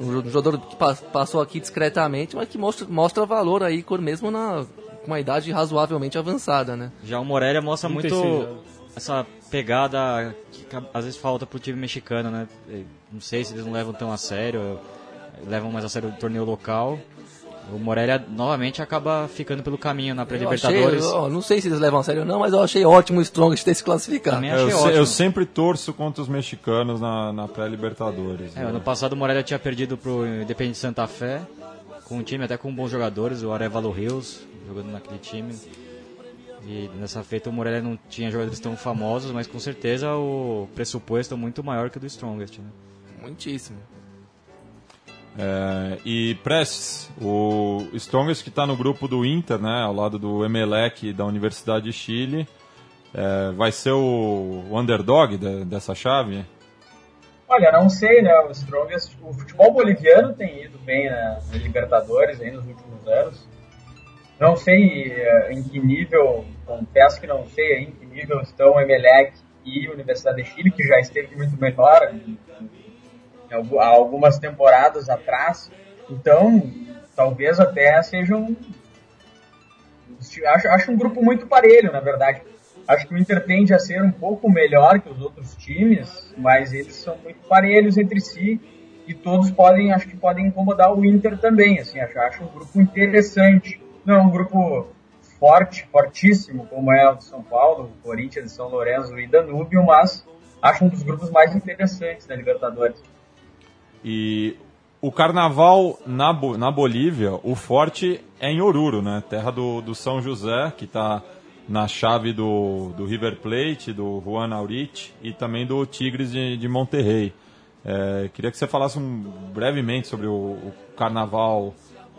um jo- jogador que pa- passou aqui discretamente, mas que mostra, mostra valor aí, mesmo na, com uma idade razoavelmente avançada, né? Já o Morelia mostra muito 36 anos. essa pegada que às vezes falta pro time mexicano, né? Não sei se eles não levam tão a sério, levam mais a sério o torneio local. O Morelia novamente acaba ficando pelo caminho na pré-libertadores. não sei se eles levam a sério ou não, mas eu achei ótimo o Strong ter se classificado. Eu, se- eu sempre torço contra os mexicanos na, na pré-Libertadores. É, né? ano passado o Morelia tinha perdido pro Independente Santa Fé, com um time até com bons jogadores, o Arevalo Rios jogando naquele time. E nessa feita o Morelia não tinha jogadores tão famosos, mas com certeza o pressuposto é muito maior que o do Strongest. Né? Muitíssimo. É, e Prestes, o Strongest que está no grupo do Inter, né, ao lado do Emelec da Universidade de Chile, é, vai ser o, o underdog de- dessa chave? Olha, não sei, né? O Strongest, o futebol boliviano tem ido bem na na Libertadores aí nos últimos anos. Não sei eh, em que nível, confesso que não sei em que nível estão Emelec e Universidade de Chile, que já esteve muito melhor há algumas temporadas atrás. Então, talvez até sejam. Acho, acho um grupo muito parelho, na verdade. Acho que o Inter tende a ser um pouco melhor que os outros times, mas eles são muito parelhos entre si e todos podem, acho que podem incomodar o Inter também. Assim, acho, acho um grupo interessante. Não é um grupo forte, fortíssimo, como é o de São Paulo, Corinthians, São Lourenço e Danúbio, mas acho um dos grupos mais interessantes da Libertadores. E o carnaval na, na Bolívia, o forte é em Oruro, né? Terra do, do São José, que está na chave do, do River Plate, do Juan Aurich e também do Tigres de, de Monterrey. É, queria que você falasse um, brevemente sobre o, o carnaval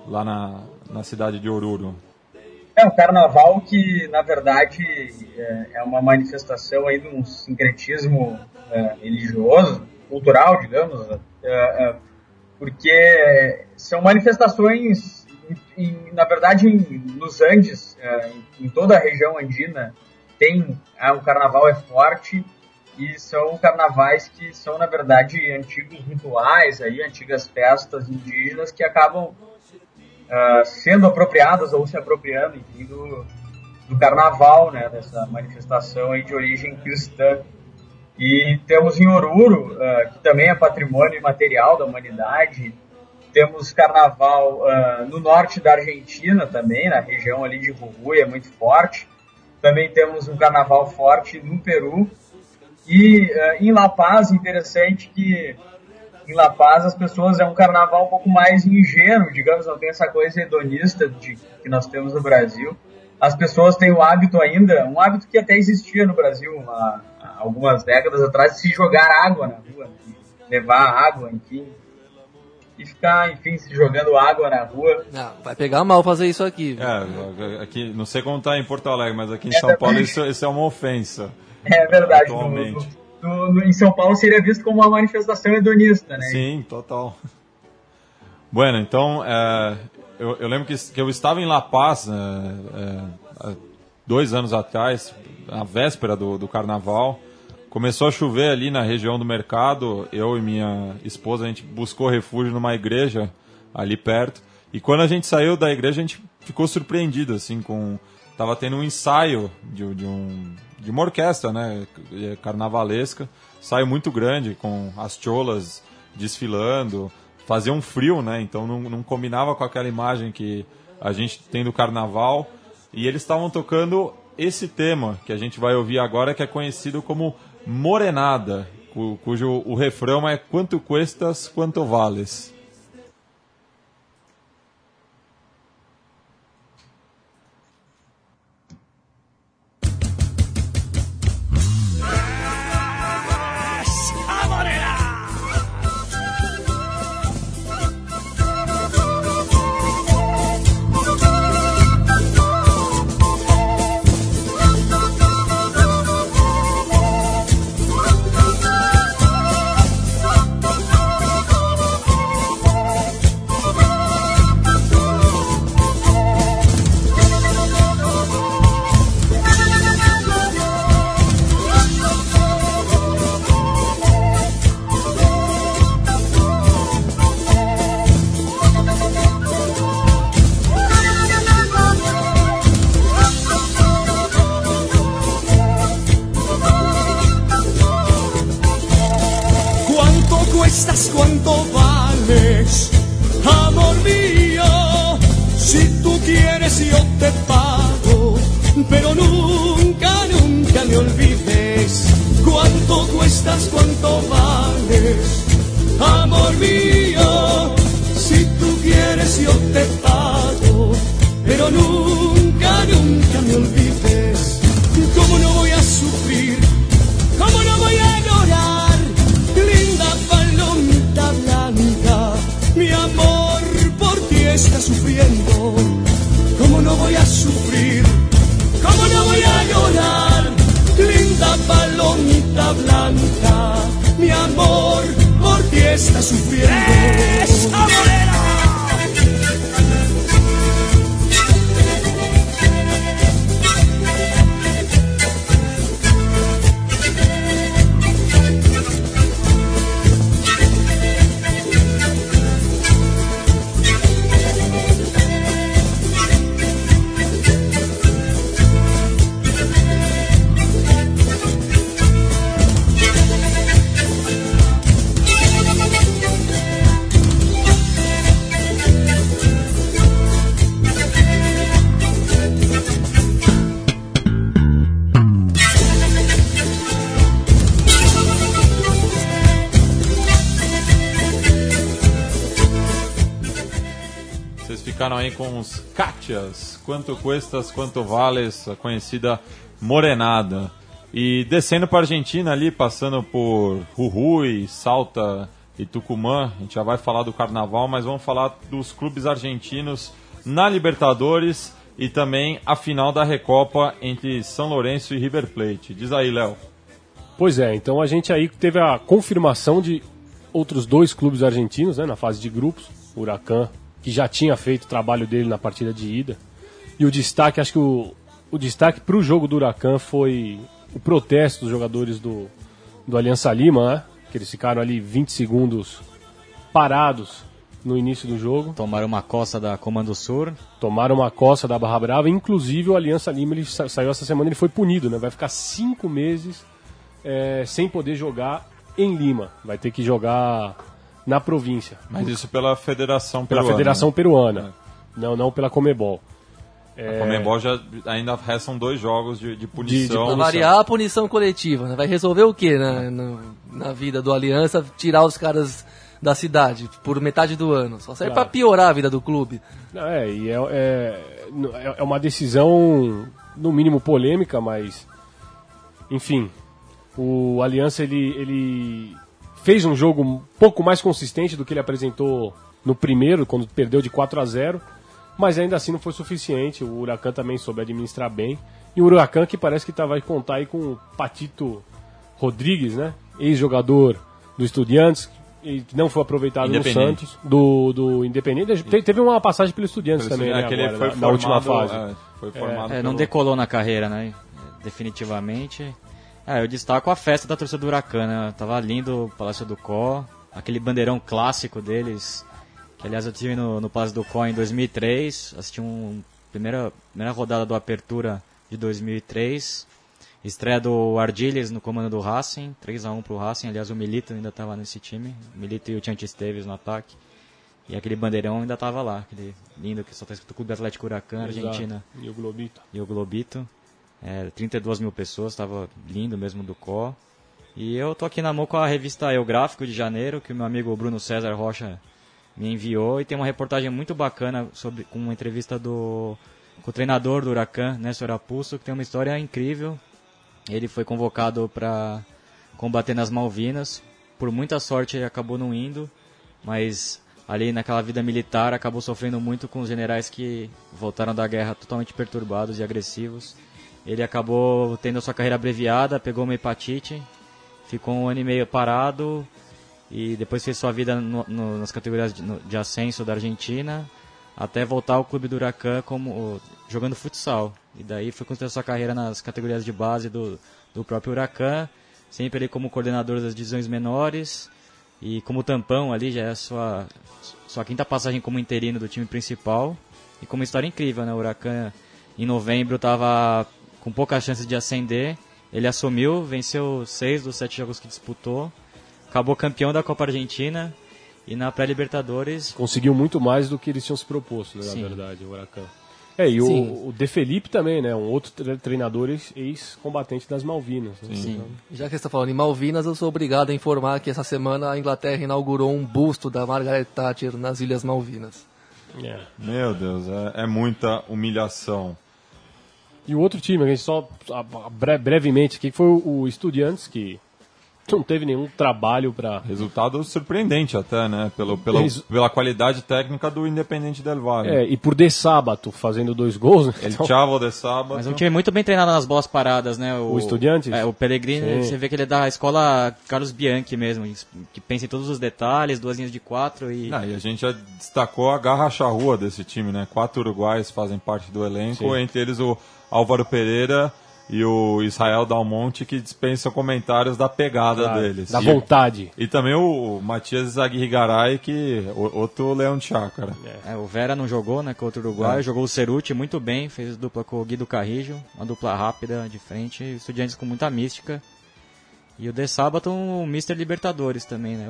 lá na, na cidade de Oruro. É um carnaval que, na verdade, é, é uma manifestação aí de um sincretismo é, religioso, cultural, digamos, porque são manifestações, em- na verdade, nos Andes, é, em, toda a região andina, tem é, o carnaval é forte e são carnavais que são, na verdade, antigos rituais, aí, antigas festas indígenas que acabam ah, sendo apropriadas ou se apropriando, enfim, do, do carnaval, né, dessa manifestação aí de origem cristã. E temos em Oruro, ah, que também é patrimônio imaterial da humanidade, temos carnaval ah, no norte da Argentina também, na região ali de Jujuy, é muito forte. Também temos um carnaval forte no Peru. E ah, em La Paz, interessante que em La Paz as pessoas é um carnaval um pouco mais ingênuo, digamos, não tem essa coisa hedonista de, que nós temos no Brasil. As pessoas têm o hábito ainda, um hábito que até existia no Brasil há algumas décadas atrás, se jogar água na rua, de levar água, enfim, e ficar, enfim, se jogando água na rua. Ah, vai pegar mal fazer isso aqui. É, aqui, não sei como tá em Porto Alegre, mas aqui em São Paulo isso, isso é uma ofensa. É verdade, no, Atualmente. no- no- em São Paulo seria visto como uma manifestação hedonista, né? Sim, total. Bueno, então, é, eu, eu lembro que, que eu estava em La Paz é, é, há dois anos atrás, na véspera do, do carnaval. Começou a chover ali na região do mercado. Eu e minha esposa, a gente buscou refúgio numa igreja ali perto. E quando a gente saiu da igreja, a gente ficou surpreendido, assim, com... Tava tendo um ensaio de, de, um, de uma orquestra, né, carnavalesca. Ensaio muito grande, com as cholas desfilando. Fazia um frio, né, então não, não combinava com aquela imagem que a gente tem do carnaval. E eles estavam tocando esse tema que a gente vai ouvir agora, que é conhecido como Morenada, cu- cujo o refrão é Quanto cuestas, quanto vales. Quanto cuestas, quanto vales, a conhecida Morenada. E descendo para Argentina ali, passando por Jujuy, Salta e Tucumã, a gente já vai falar do carnaval, mas vamos falar dos clubes argentinos na Libertadores e também a final da Recopa entre São Lourenço e River Plate. Diz aí, Léo. Pois é, então a gente aí teve a confirmação de outros dois clubes argentinos né, na fase de grupos. Huracan, que já tinha feito o trabalho dele na partida de ida. E o destaque, acho que o, o destaque para o jogo do Huracan foi o protesto dos jogadores do, do Aliança Lima, né? Que eles ficaram ali 20 segundos parados no início do jogo. Tomaram uma coça da Comando Sur. Tomaram uma coça da Barra Brava. Inclusive o Aliança Lima ele sa- saiu essa semana ele foi punido, né? Vai ficar cinco meses é, sem poder jogar em Lima. Vai ter que jogar na província. Mas isso pela Federação pela Peruana. Federação né? Peruana. Não, não pela Comebol. A Comembol já ainda restam dois jogos de, de punição. Pra variar a punição coletiva, né? Vai resolver o que na, na, na vida do Aliança? Tirar os caras da cidade por metade do ano. Só serve Claro. pra piorar a vida do clube. Não, É, e é, é, é uma decisão, no mínimo, polêmica, mas. Enfim, o Aliança ele, ele fez um jogo um pouco mais consistente do que ele apresentou no primeiro, quando perdeu de 4 a 0 mas ainda assim não foi suficiente. O Huracan também soube administrar bem. E o Huracan que parece que tá, vai contar aí com o Patito Rodrigues, né? Ex-jogador do Estudiantes, e que não foi aproveitado no. Santos, do, do Independente. Te- Teve uma passagem pelo Estudiantes Pelo também, né, é agora, foi na, na última formado, fase. é, foi formado É, não pelo- decolou na carreira, né? Definitivamente. É, eu destaco a festa da torcida do Huracan, né? Tava lindo o Palácio do Có, aquele bandeirão clássico deles, que aliás eu tive no, no Palácio do Có em 2003, assisti um primeira primeira rodada do Apertura de 2003, estreia do Ardiles no comando do Racing, 3 a 1 pro Racing, aliás o Milito ainda estava nesse time, o Milito e o Tiante Esteves no ataque. E aquele bandeirão ainda tava lá, aquele lindo que só tá escrito Clube Atlético Huracan. Argentina E o Globito. e o Globito. É, 32 mil pessoas, estava lindo mesmo do Có. E eu tô aqui na mão com a revista Eu Gráfico de janeiro, que o meu amigo Bruno César Rocha me enviou. E tem uma reportagem muito bacana sobre, com uma entrevista do com o treinador do Huracan, Néstor Apulso, que tem uma história incrível. Ele foi convocado para combater nas Malvinas. Por muita sorte ele acabou não indo, mas ali naquela vida militar acabou sofrendo muito com os generais que voltaram da guerra totalmente perturbados e agressivos. Ele acabou tendo a sua carreira abreviada, pegou uma hepatite, ficou um ano e meio parado e depois fez sua vida no- no- nas categorias de, no- de ascenso da Argentina, até voltar ao clube do Huracan como jogando futsal. E daí foi construindo sua carreira nas categorias de base do, do próprio Huracan, sempre ali como coordenador das divisões menores e como tampão ali já é a sua, sua quinta passagem como interino do time principal. E com uma história incrível, né? O Huracan em novembro estava com poucas chances de ascender. Ele assumiu, venceu seis dos sete jogos que disputou, acabou campeão da Copa Argentina e na pré-Libertadores Conseguiu muito mais do que eles tinham se proposto, né, Sim. na verdade, o Huracan. É, e Sim. o, o De Felipe também, né? Um outro tre- treinador ex- ex-combatente das Malvinas. né? Sim. Já que você está falando em Malvinas, eu sou obrigado a informar que essa semana a Inglaterra inaugurou um busto da Margaret Thatcher nas Ilhas Malvinas. É. Meu Deus, é, é muita humilhação. E o outro time, a gente só a- a- bre- brevemente aqui, foi o, o Estudiantes, que não teve nenhum trabalho para Resultado surpreendente até, né? Pelo, pelo, Eles- Pela qualidade técnica do Independente Del Valle. É, e por de sábado fazendo dois gols, né? El Então, Chavo de Sábado. Mas é um time muito bem treinado nas bolas paradas, né? O Estudiantes? É, o Pellegrini, Sim. você vê que ele é da escola Carlos Bianchi mesmo, que pensa em todos os detalhes, duas linhas de quatro e... Ah, e a gente já destacou a garra charrua desse time, né? Quatro uruguaios fazem parte do elenco, Sim. entre eles o Álvaro Pereira e o Israel Dalmonte, que dispensam comentários da pegada da, deles. da E- vontade. E também o Matias Aguirre Garay, que o- outro leão de chácara. É, o Vera não jogou, né, contra o Uruguai, É. jogou o Ceruti muito bem, fez dupla com o Guido Carrijo, uma dupla rápida de frente, estudiantes com muita mística. E o De Sábado, um Mr. Libertadores também, né?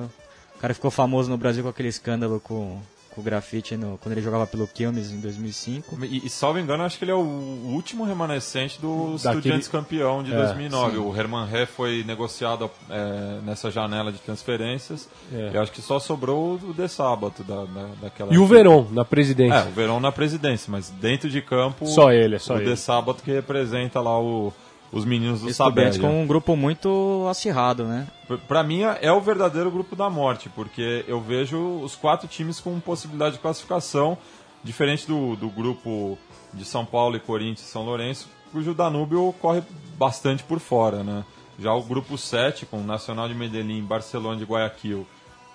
O cara ficou famoso no Brasil com aquele escândalo com, com o grafite no- quando ele jogava pelo Quilmes em 2005. E, e salvo engano, acho que ele é o último remanescente do Daquele- Estudiantes campeão de É, 2009. O Herman Ré foi negociado é, nessa janela de transferências. É. E acho que só sobrou o de sábado da, da, daquela. E o Verón na presidência. É, o Verão na presidência, mas dentro de campo. Só ele, é só o ele. de sábado que representa lá o, os meninos do Estudiantes Sabélia. com um grupo muito acirrado, né? Pra mim é o verdadeiro grupo da morte, porque eu vejo os quatro times com possibilidade de classificação, diferente do, do grupo de São Paulo e Corinthians e São Lourenço, cujo Danúbio corre bastante por fora, né? Já o grupo 7, com o Nacional de Medellín, Barcelona de Guayaquil,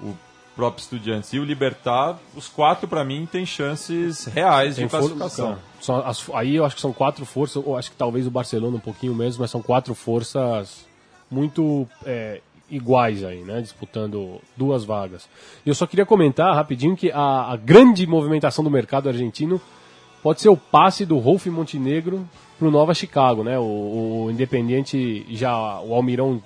o próprio Estudiantes e o Libertar, os quatro para mim têm chances reais de Tem for- classificação. as- aí eu acho que são quatro forças, ou acho que talvez o Barcelona um pouquinho mesmo, mas são quatro forças muito é, iguais aí, né? Disputando duas vagas. E eu só queria comentar rapidinho que a, a grande movimentação do mercado argentino pode ser o passe do Rolf Montenegro pro Nova Chicago, né? O, o Independiente já, o Almirão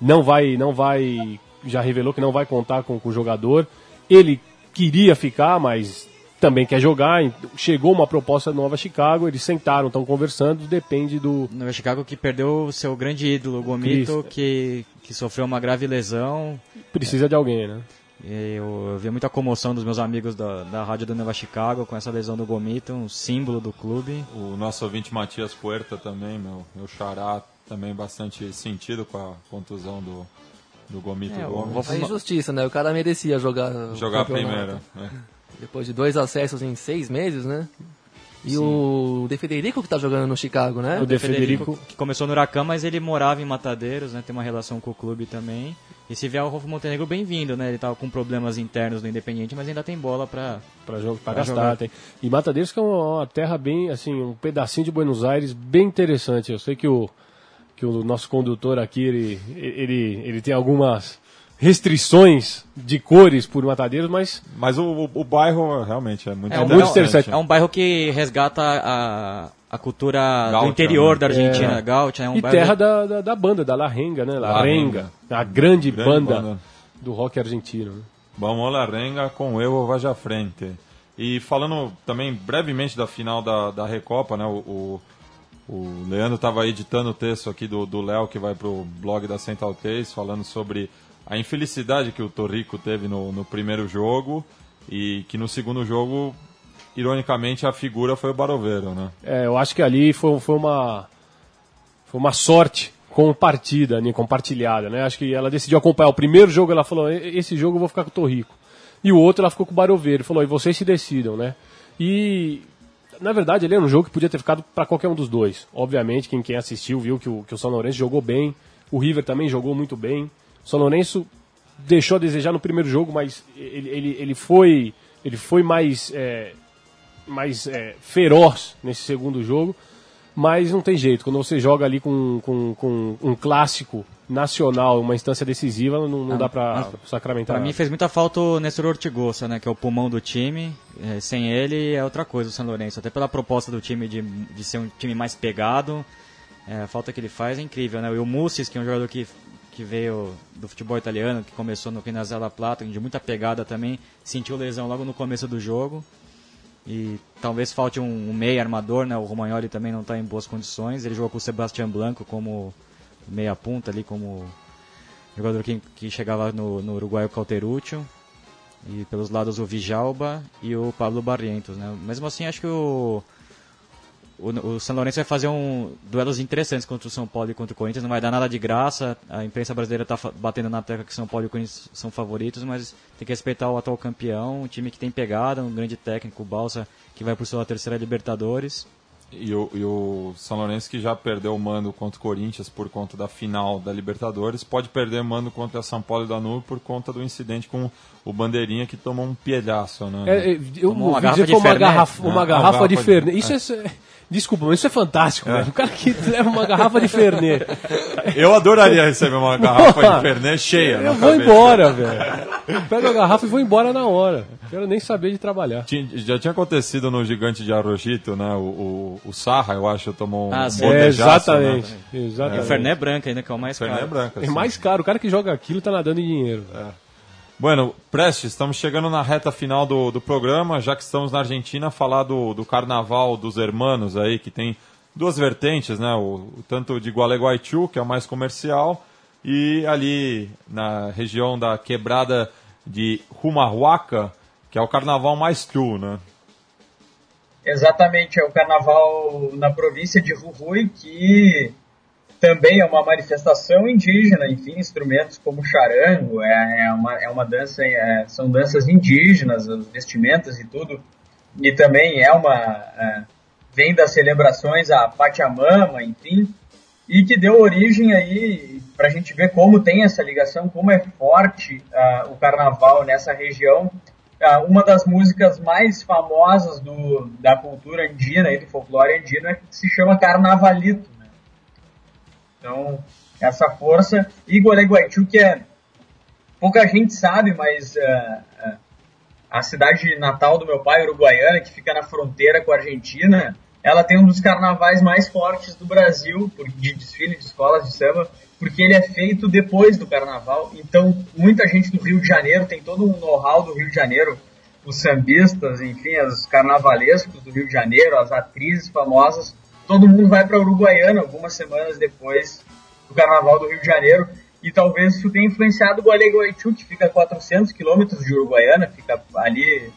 não vai, não vai, já revelou que não vai contar com, com o jogador. Ele queria ficar, mas também quer jogar. Chegou uma proposta do Nova Chicago, eles sentaram, estão conversando, depende do. No Chicago que perdeu o seu grande ídolo, o Gomito, que, que sofreu uma grave lesão. Precisa de alguém, né? E Eu, eu vi muita comoção dos meus amigos da, da rádio do Nova Chicago com essa lesão do Gomito, um símbolo do clube. O nosso ouvinte Matias Puerta também, meu, meu xará, também bastante sentido com a contusão do, do Gomito É, o Gomes. Rolf- A injustiça, né? O cara merecia jogar. Jogar a primeira. né? Depois de dois acessos em seis meses, né? E o De Federico que tá jogando no Chicago, né? O De Federico. que começou no Huracan, mas ele morava em Matadeiros, né? Tem uma relação com o clube também. E se vier o Rolfo Montenegro, bem-vindo, né? Ele tava com problemas internos no Independiente, mas ainda tem bola pra... Pra, jogo, pra Pra gastar. jogar. Tem. E Matadeiros que é uma, uma terra bem, assim, um pedacinho de Buenos Aires bem interessante. Eu sei que o, que o nosso condutor aqui, ele, ele, ele tem algumas restrições de cores por Matadeiros, mas Mas o, o, o bairro realmente é muito É, um, muito interessante. É um bairro que resgata a, a cultura Gaúcha, do interior né? da Argentina, É. gaúcha. É um e bairro terra da, da, da banda, da La Renga, né? La, La Renga, Renga. a grande, Grande banda, banda. do rock argentino. né? Vamos la renga com eu vaja à frente. E falando também brevemente da final da, da Recopa, né? O, o, o Leandro estava editando o texto aqui do Léo, que vai pro blog da Central 3, falando sobre a infelicidade que o Torrico teve no, no primeiro jogo e que no segundo jogo, ironicamente, a figura foi o Baroveiro, né? É, eu acho que ali foi, foi uma foi uma sorte compartida, né, compartilhada, né? Acho que ela decidiu acompanhar o primeiro jogo, ela falou, "E- esse jogo eu vou ficar com o Torrico. E o outro ela ficou com o Baroveiro, falou, e vocês se decidam, né? E na verdade ele era um jogo que podia ter ficado para qualquer um dos dois. Obviamente, quem, quem assistiu viu que o, que o São Lourenço jogou bem, o River também jogou muito bem. O São Lourenço deixou a desejar no primeiro jogo, mas ele, ele, ele foi ele foi mais é, mais é, feroz nesse segundo jogo, mas não tem jeito. Quando você joga ali com, com, com um clássico nacional, uma instância decisiva, não, não dá pra sacramentar. Pra mim fez muita falta o Nestor Ortigosa, né? Que é o pulmão do time. É, sem ele é outra coisa o São Lourenço. Até pela proposta do time de, de ser um time mais pegado. é, a falta que ele faz é incrível, né? E o Mussis, que é um jogador que, que veio do futebol italiano, que começou no Quinazela La Plata, de muita pegada também, sentiu lesão logo no começo do jogo. E talvez falte um, um meia armador, né? O Romagnoli também não está em boas condições. Ele jogou com o Sebastião Blanco como meia ponta ali, como jogador que, que chegava no, no Uruguai o Cauteruccio. E pelos lados o Vijalba e o Pablo Barrientos, né? Mesmo assim, acho que o, o, o São Lourenço vai fazer um duelos interessantes contra o São Paulo e contra o Corinthians. Não vai dar nada de graça. A imprensa brasileira está batendo na tecla que São Paulo e o Corinthians são favoritos, mas tem que respeitar o atual campeão, um time que tem pegada, um grande técnico, o Balsa, que vai por sua terceira Libertadores. E o, e o São Lourenço que já perdeu o mando contra o Corinthians por conta da final da Libertadores, pode perder o mando contra São Paulo e Danúbio por conta do incidente com o Bandeirinha que tomou um pielhaço, né? É, é, eu Tomou uma garrafa de uma Fernet. garrafa, uma É, garrafa uma de garrafa de- Fernet. Isso é, desculpa, mas isso é fantástico, velho. O cara que leva uma garrafa de Fernet. Eu adoraria receber uma garrafa de Fernet cheia. na Eu vou cabeça. embora, velho. Pego a garrafa e vou embora na hora. Quero nem saber de trabalhar. Tinha- Já tinha acontecido no Gigante de Arrojito, né? O, o, o Sarra, eu acho, tomou um Ah. É, botejaço, exatamente. Né? E o exatamente. Fernet branco ainda, que é o mais Fernet caro. branca. É assim. mais caro. O cara que joga aquilo tá nadando em dinheiro. Bueno, Prestes, estamos chegando na reta final do, do programa, já que estamos na Argentina, falar do, do Carnaval dos Hermanos aí, que tem duas vertentes, né? O, o tanto de Gualeguaychú, que é o mais comercial, e ali na região da quebrada de Humahuaca, que é o carnaval mais true, né? Exatamente, é o carnaval na província de Jujuy que também é uma manifestação indígena, enfim, instrumentos como charango, é, é uma, é uma dança, é, são danças indígenas, as vestimentas e tudo, e também é uma, é, vem das celebrações a Pachamama, enfim, e que deu origem aí para a gente ver como tem essa ligação, como é forte uh, o carnaval nessa região. Uh, uma das músicas mais famosas do, da cultura andina e do folclore andino é que se chama Carnavalito. Então, essa força. E Gualeguaychú, que é. Pouca gente sabe, mas uh, a cidade natal do meu pai, Uruguaiana, que fica na fronteira com a Argentina, ela tem um dos carnavais mais fortes do Brasil, de desfile de escolas de samba, porque ele é feito depois do carnaval. Então, muita gente do Rio de Janeiro tem todo um know-how do Rio de Janeiro, os sambistas, enfim, os carnavalescos do Rio de Janeiro, as atrizes famosas, todo mundo vai para Uruguaiana algumas semanas depois do carnaval do Rio de Janeiro. E talvez isso tenha influenciado o Gualeguaychú, que fica a 400 quilômetros de Uruguaiana, fica ali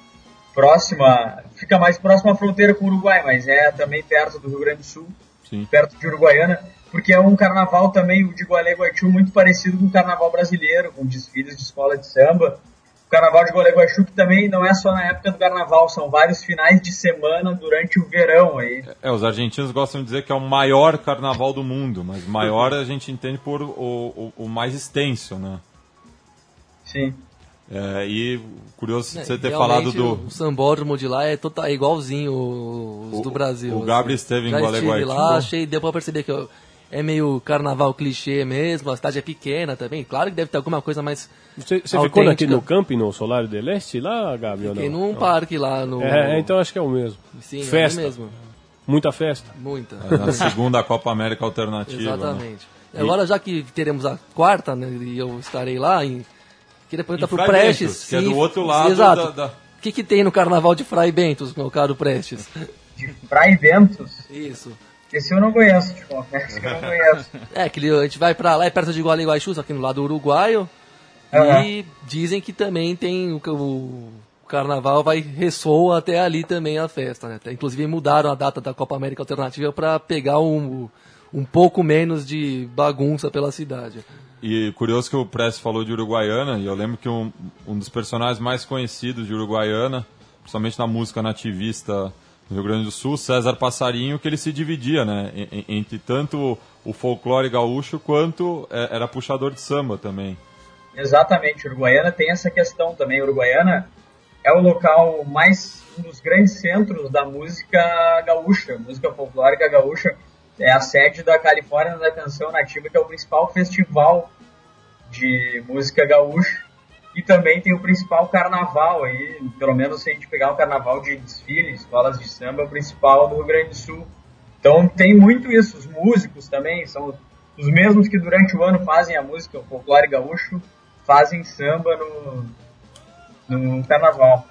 próxima, fica mais próxima à fronteira com o Uruguai, mas é também perto do Rio Grande do Sul, Sim. perto de Uruguaiana, porque é um carnaval também, o de Gualeguaychú, muito parecido com o carnaval brasileiro, com desfiles de escola de samba. O carnaval de Gualeguaychú que também não é só na época do carnaval, são vários finais de semana durante o verão aí. É, os argentinos gostam de dizer que é o maior carnaval do mundo, mas maior a gente entende por o, o, o mais extenso, né? Sim. É, e curioso É, você ter falado do. O sambódromo de lá é, total, é igualzinho os O- do Brasil. o Gabriel esteve em Já estive Gualeguaychú. lá, achei, deu pra perceber que eu- é meio carnaval clichê mesmo, a cidade é pequena também. Claro que deve ter alguma coisa mais. Você, você ficou naquele Autêntica. no camping, no Solário de Leste, lá, Gabi, ou Fiquei não? num parque lá no. É, então acho que é o mesmo. Sim, Festa. é mesmo. Muita festa. Muita. Na segunda Copa América Alternativa. né? Exatamente. E Agora, já que teremos a quarta, né, e eu estarei lá, em... queria perguntar pro Frei Prestes. Que é do outro lado Exato. da- O que, que tem no carnaval de Fray Bentos, meu caro Prestes? De Fray Bentos, Isso. Esse eu não conheço, te confesso que eu não conheço. [LAUGHS] É, que a gente vai pra lá, é perto de Gualeguaychú, só que no lado uruguaio. Aham. E dizem que também tem o, o, carnaval vai ressoa até ali também a festa, né? Inclusive mudaram a data da Copa América Alternativa para pegar um, um pouco menos de bagunça pela cidade. E curioso que o Press falou de Uruguaiana, e eu lembro que um, um dos personagens mais conhecidos de Uruguaiana, principalmente na música nativista Rio Grande do Sul, César Passarinho, que ele se dividia, né? en- en- Entre tanto o folclore gaúcho quanto é, era puxador de samba também. Exatamente, Uruguaiana tem essa questão também. Uruguaiana é o local mais, um dos grandes centros da música gaúcha, música folclórica gaúcha. É a sede da Califórnia da Canção Nativa, que é o principal festival de música gaúcha. E também tem o principal carnaval aí, pelo menos se a gente pegar um carnaval de desfile, escolas de samba, é o principal do Rio Grande do Sul. Então tem muito isso, os músicos também são os mesmos que durante o ano fazem a música, o folclore gaúcho, fazem samba no, no carnaval.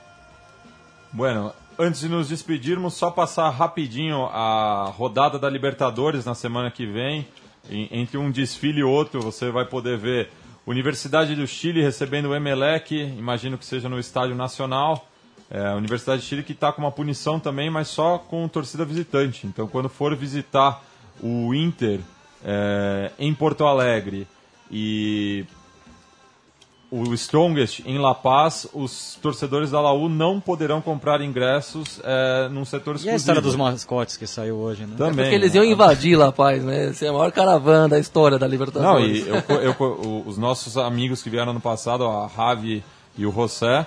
Bueno, antes de nos despedirmos, só passar rapidinho a rodada da Libertadores na semana que vem. Em- entre um desfile e outro, você vai poder ver Universidade do Chile recebendo o Emelec, imagino que seja no Estádio Nacional. É, Universidade do Chile que está com uma punição também, mas só com torcida visitante. Então, quando for visitar o Inter é, em Porto Alegre e o Strongest em La Paz, os torcedores da Laú não poderão comprar ingressos é, num setor E exclusivo. a história dos mascotes que saiu hoje, né? Também. Porque eles iam né? invadir La Paz, né? Essa é a maior caravana da história da Não, Libertadores. e eu, eu os nossos amigos que vieram no passado, a Ravi e o José,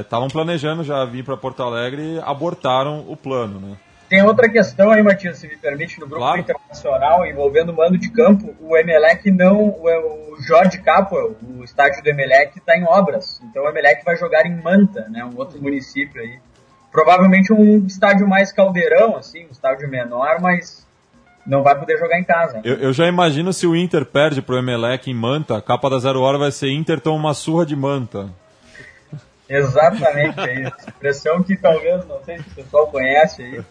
estavam planejando já vir para Porto Alegre e abortaram o plano, né? Tem outra questão aí, Matias, se me permite, no grupo Claro. internacional envolvendo o mando de campo, o Emelec não, o, o Jorge Capwell, o estádio do Emelec está em obras, então o Emelec vai jogar em Manta, né, um outro município aí. Provavelmente um estádio mais caldeirão, assim, um estádio menor, mas não vai poder jogar em casa. Eu, eu já imagino se o Inter perde pro Emelec em Manta, a capa da Zero Hora vai ser Inter toma uma surra de Manta. Exatamente, é isso. Expressão que talvez, não sei se o pessoal conhece aí.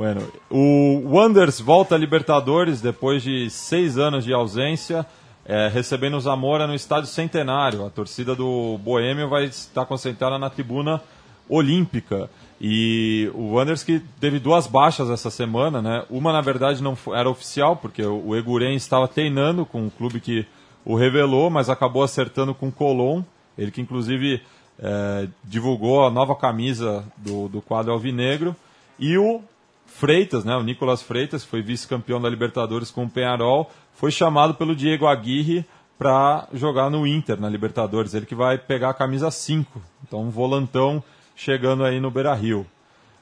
Bueno, o Wanders volta a Libertadores depois de seis anos de ausência, é, recebendo o Zamora no Estádio Centenário. A torcida do Boêmio vai estar concentrada na tribuna olímpica. E o Wanderers que teve duas baixas essa semana, né? Uma, na verdade, não era oficial, porque o Eguren estava treinando com o clube que o revelou, mas acabou acertando com o Colón. Ele que, inclusive, eh, divulgou a nova camisa do, do quadro alvinegro. E o Freitas, né? O Nicolas Freitas, foi vice-campeão da Libertadores com o Penharol, foi chamado pelo Diego Aguirre para jogar no Inter, na Libertadores. Ele que vai pegar a camisa 5. Então, um volantão chegando aí no Beira-Rio.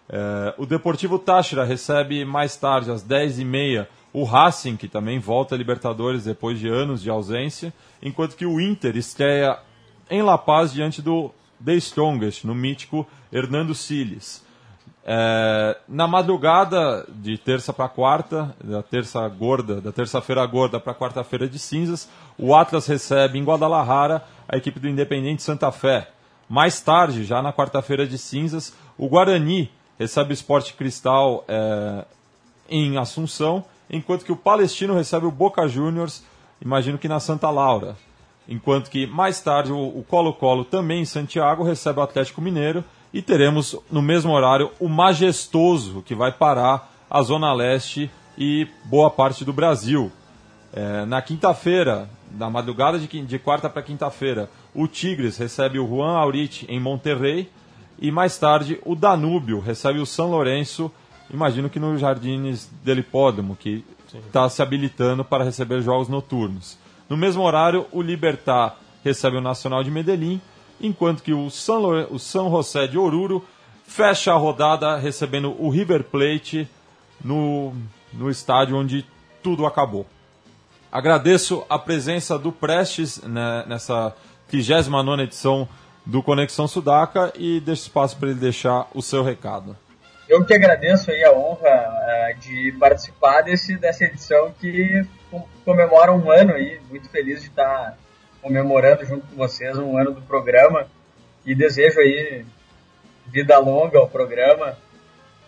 É, o Deportivo Táchira recebe mais tarde, às 10h30, o Racing, que também volta à Libertadores depois de anos de ausência, enquanto que o Inter estreia em La Paz diante do The Strongest, no mítico Hernando Siles. É, na madrugada de terça para quarta, da terça gorda, da terça-feira gorda para quarta-feira de cinzas, o Atlas recebe em Guadalajara a equipe do Independente Santa Fé. Mais tarde, já na quarta-feira de cinzas, o Guarani recebe o Esporte Cristal é, em Assunção, enquanto que o Palestino recebe o Boca Juniors, imagino que na Santa Laura. Enquanto que mais tarde o Colo-Colo, também em Santiago, recebe o Atlético Mineiro e teremos no mesmo horário o Majestoso, que vai parar a Zona Leste e boa parte do Brasil. É, na quinta-feira, na madrugada de, de quarta para quinta-feira, o Tigres recebe o Juan Aurich em Monterrey e mais tarde o Danúbio recebe o São Lourenço, imagino que no Jardines del Hipódromo, que está se habilitando para receber jogos noturnos. No mesmo horário, o Libertar recebe o Nacional de Medellín, enquanto que o São, o São José de Oruro fecha a rodada recebendo o River Plate no, no estádio onde tudo acabou. Agradeço a presença do Prestes né, nessa 39 edição do Conexão Sudaca e deixo espaço para ele deixar o seu recado. Eu que agradeço aí a honra eh, de participar desse, dessa edição que com- comemora um ano aí, muito feliz de estar comemorando junto com vocês um ano do programa e desejo aí vida longa ao programa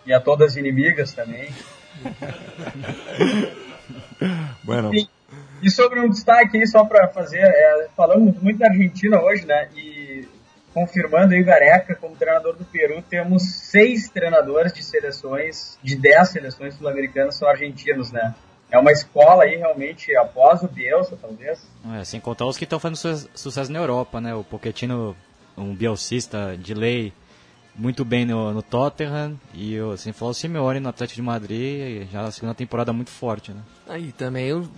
e a todas as inimigas também. [LAUGHS] Bueno, Sim. E sobre um destaque aí, só para fazer, é, falamos muito da Argentina hoje, né? E confirmando aí o Gareca como treinador do Peru, temos seis treinadores de seleções, de dez seleções sul-americanas são argentinos, né? É uma escola aí realmente após o Bielsa, talvez. É, sem contar os que estão fazendo su- sucesso na Europa, né? O Pochettino, um bielcista de lei, muito bem no, no Tottenham. E o, sem falar o Simeone no Atlético de Madrid, já na segunda temporada muito forte, né? Aí também o-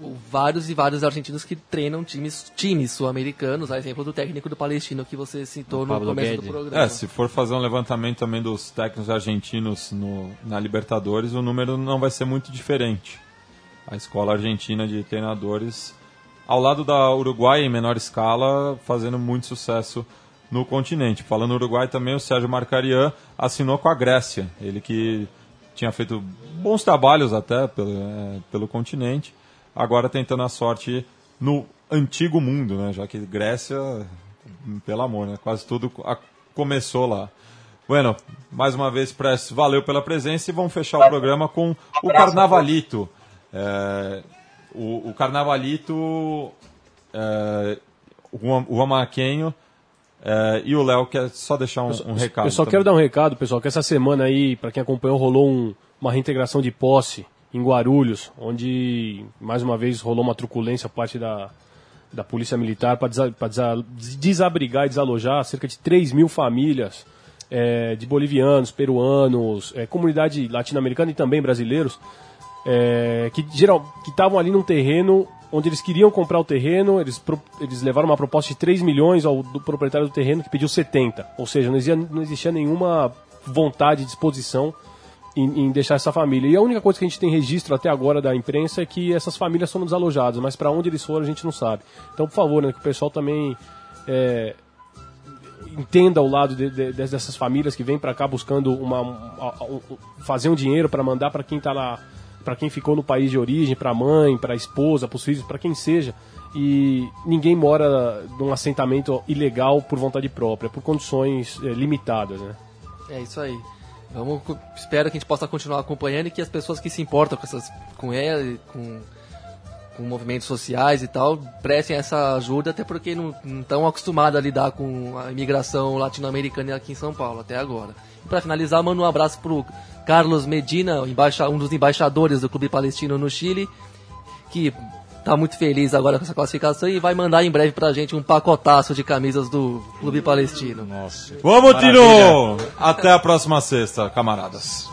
o- vários e vários argentinos que treinam times, times sul-americanos, a exemplo do técnico do Palestino que você citou no começo Guedes. do programa. é, se for fazer um levantamento também dos técnicos argentinos no, na Libertadores, o número não vai ser muito diferente. A escola argentina de treinadores, ao lado da Uruguai em menor escala, fazendo muito sucesso no continente. Falando no Uruguai também, o Sérgio Marcarian assinou com a Grécia. Ele que tinha feito bons trabalhos até pelo, é, pelo continente, agora tentando a sorte no antigo mundo, né? Já que Grécia, pelo amor, né? Quase tudo começou lá. Bueno, mais uma vez, Prestes, valeu pela presença e vamos fechar o programa com o Carnavalito. É, o, o Carnavalito, é, o o Amaquenho é, e o Léo quer só deixar um, um recado. Eu só quero dar um recado, pessoal, que essa semana aí, para quem acompanhou, rolou um- uma reintegração de posse em Guarulhos, onde mais uma vez rolou uma truculência por parte da, da Polícia Militar para desabrigar e desalojar cerca de 3 mil famílias eh, de bolivianos, peruanos, eh, comunidade latino-americana e também brasileiros, eh, que geral que estavam ali num terreno onde eles queriam comprar o terreno, eles, pro- eles levaram uma proposta de 3 milhões ao do proprietário do terreno que pediu 70. Ou seja, não existia, não existia nenhuma vontade, disposição em, em deixar essa família. E a única coisa que a gente tem registro até agora da imprensa é que essas famílias foram desalojadas, mas para onde eles foram a gente não sabe. Então, por favor, né, que o pessoal também é, entenda o lado de- de- dessas famílias que vêm para cá buscando uma, um- um- fazer um dinheiro para mandar para quem tá lá, para quem ficou no país de origem, para a mãe, para a esposa, para os filhos, para quem seja. E ninguém mora num assentamento ilegal por vontade própria, por condições é, limitadas, né? É isso aí. Vamos, espero que a gente possa continuar acompanhando e que as pessoas que se importam com essas, com ela, com, com movimentos sociais e tal, prestem essa ajuda, até porque não estão acostumados a lidar com a imigração latino-americana aqui em São Paulo até agora. Para finalizar, mando um abraço pro Carlos Medina, um dos embaixadores do clube palestino no Chile, que está muito feliz agora com essa classificação e vai mandar em breve para a gente um pacotaço de camisas do clube palestino. Nossa. Vamos, Tino! Até a próxima sexta, camaradas.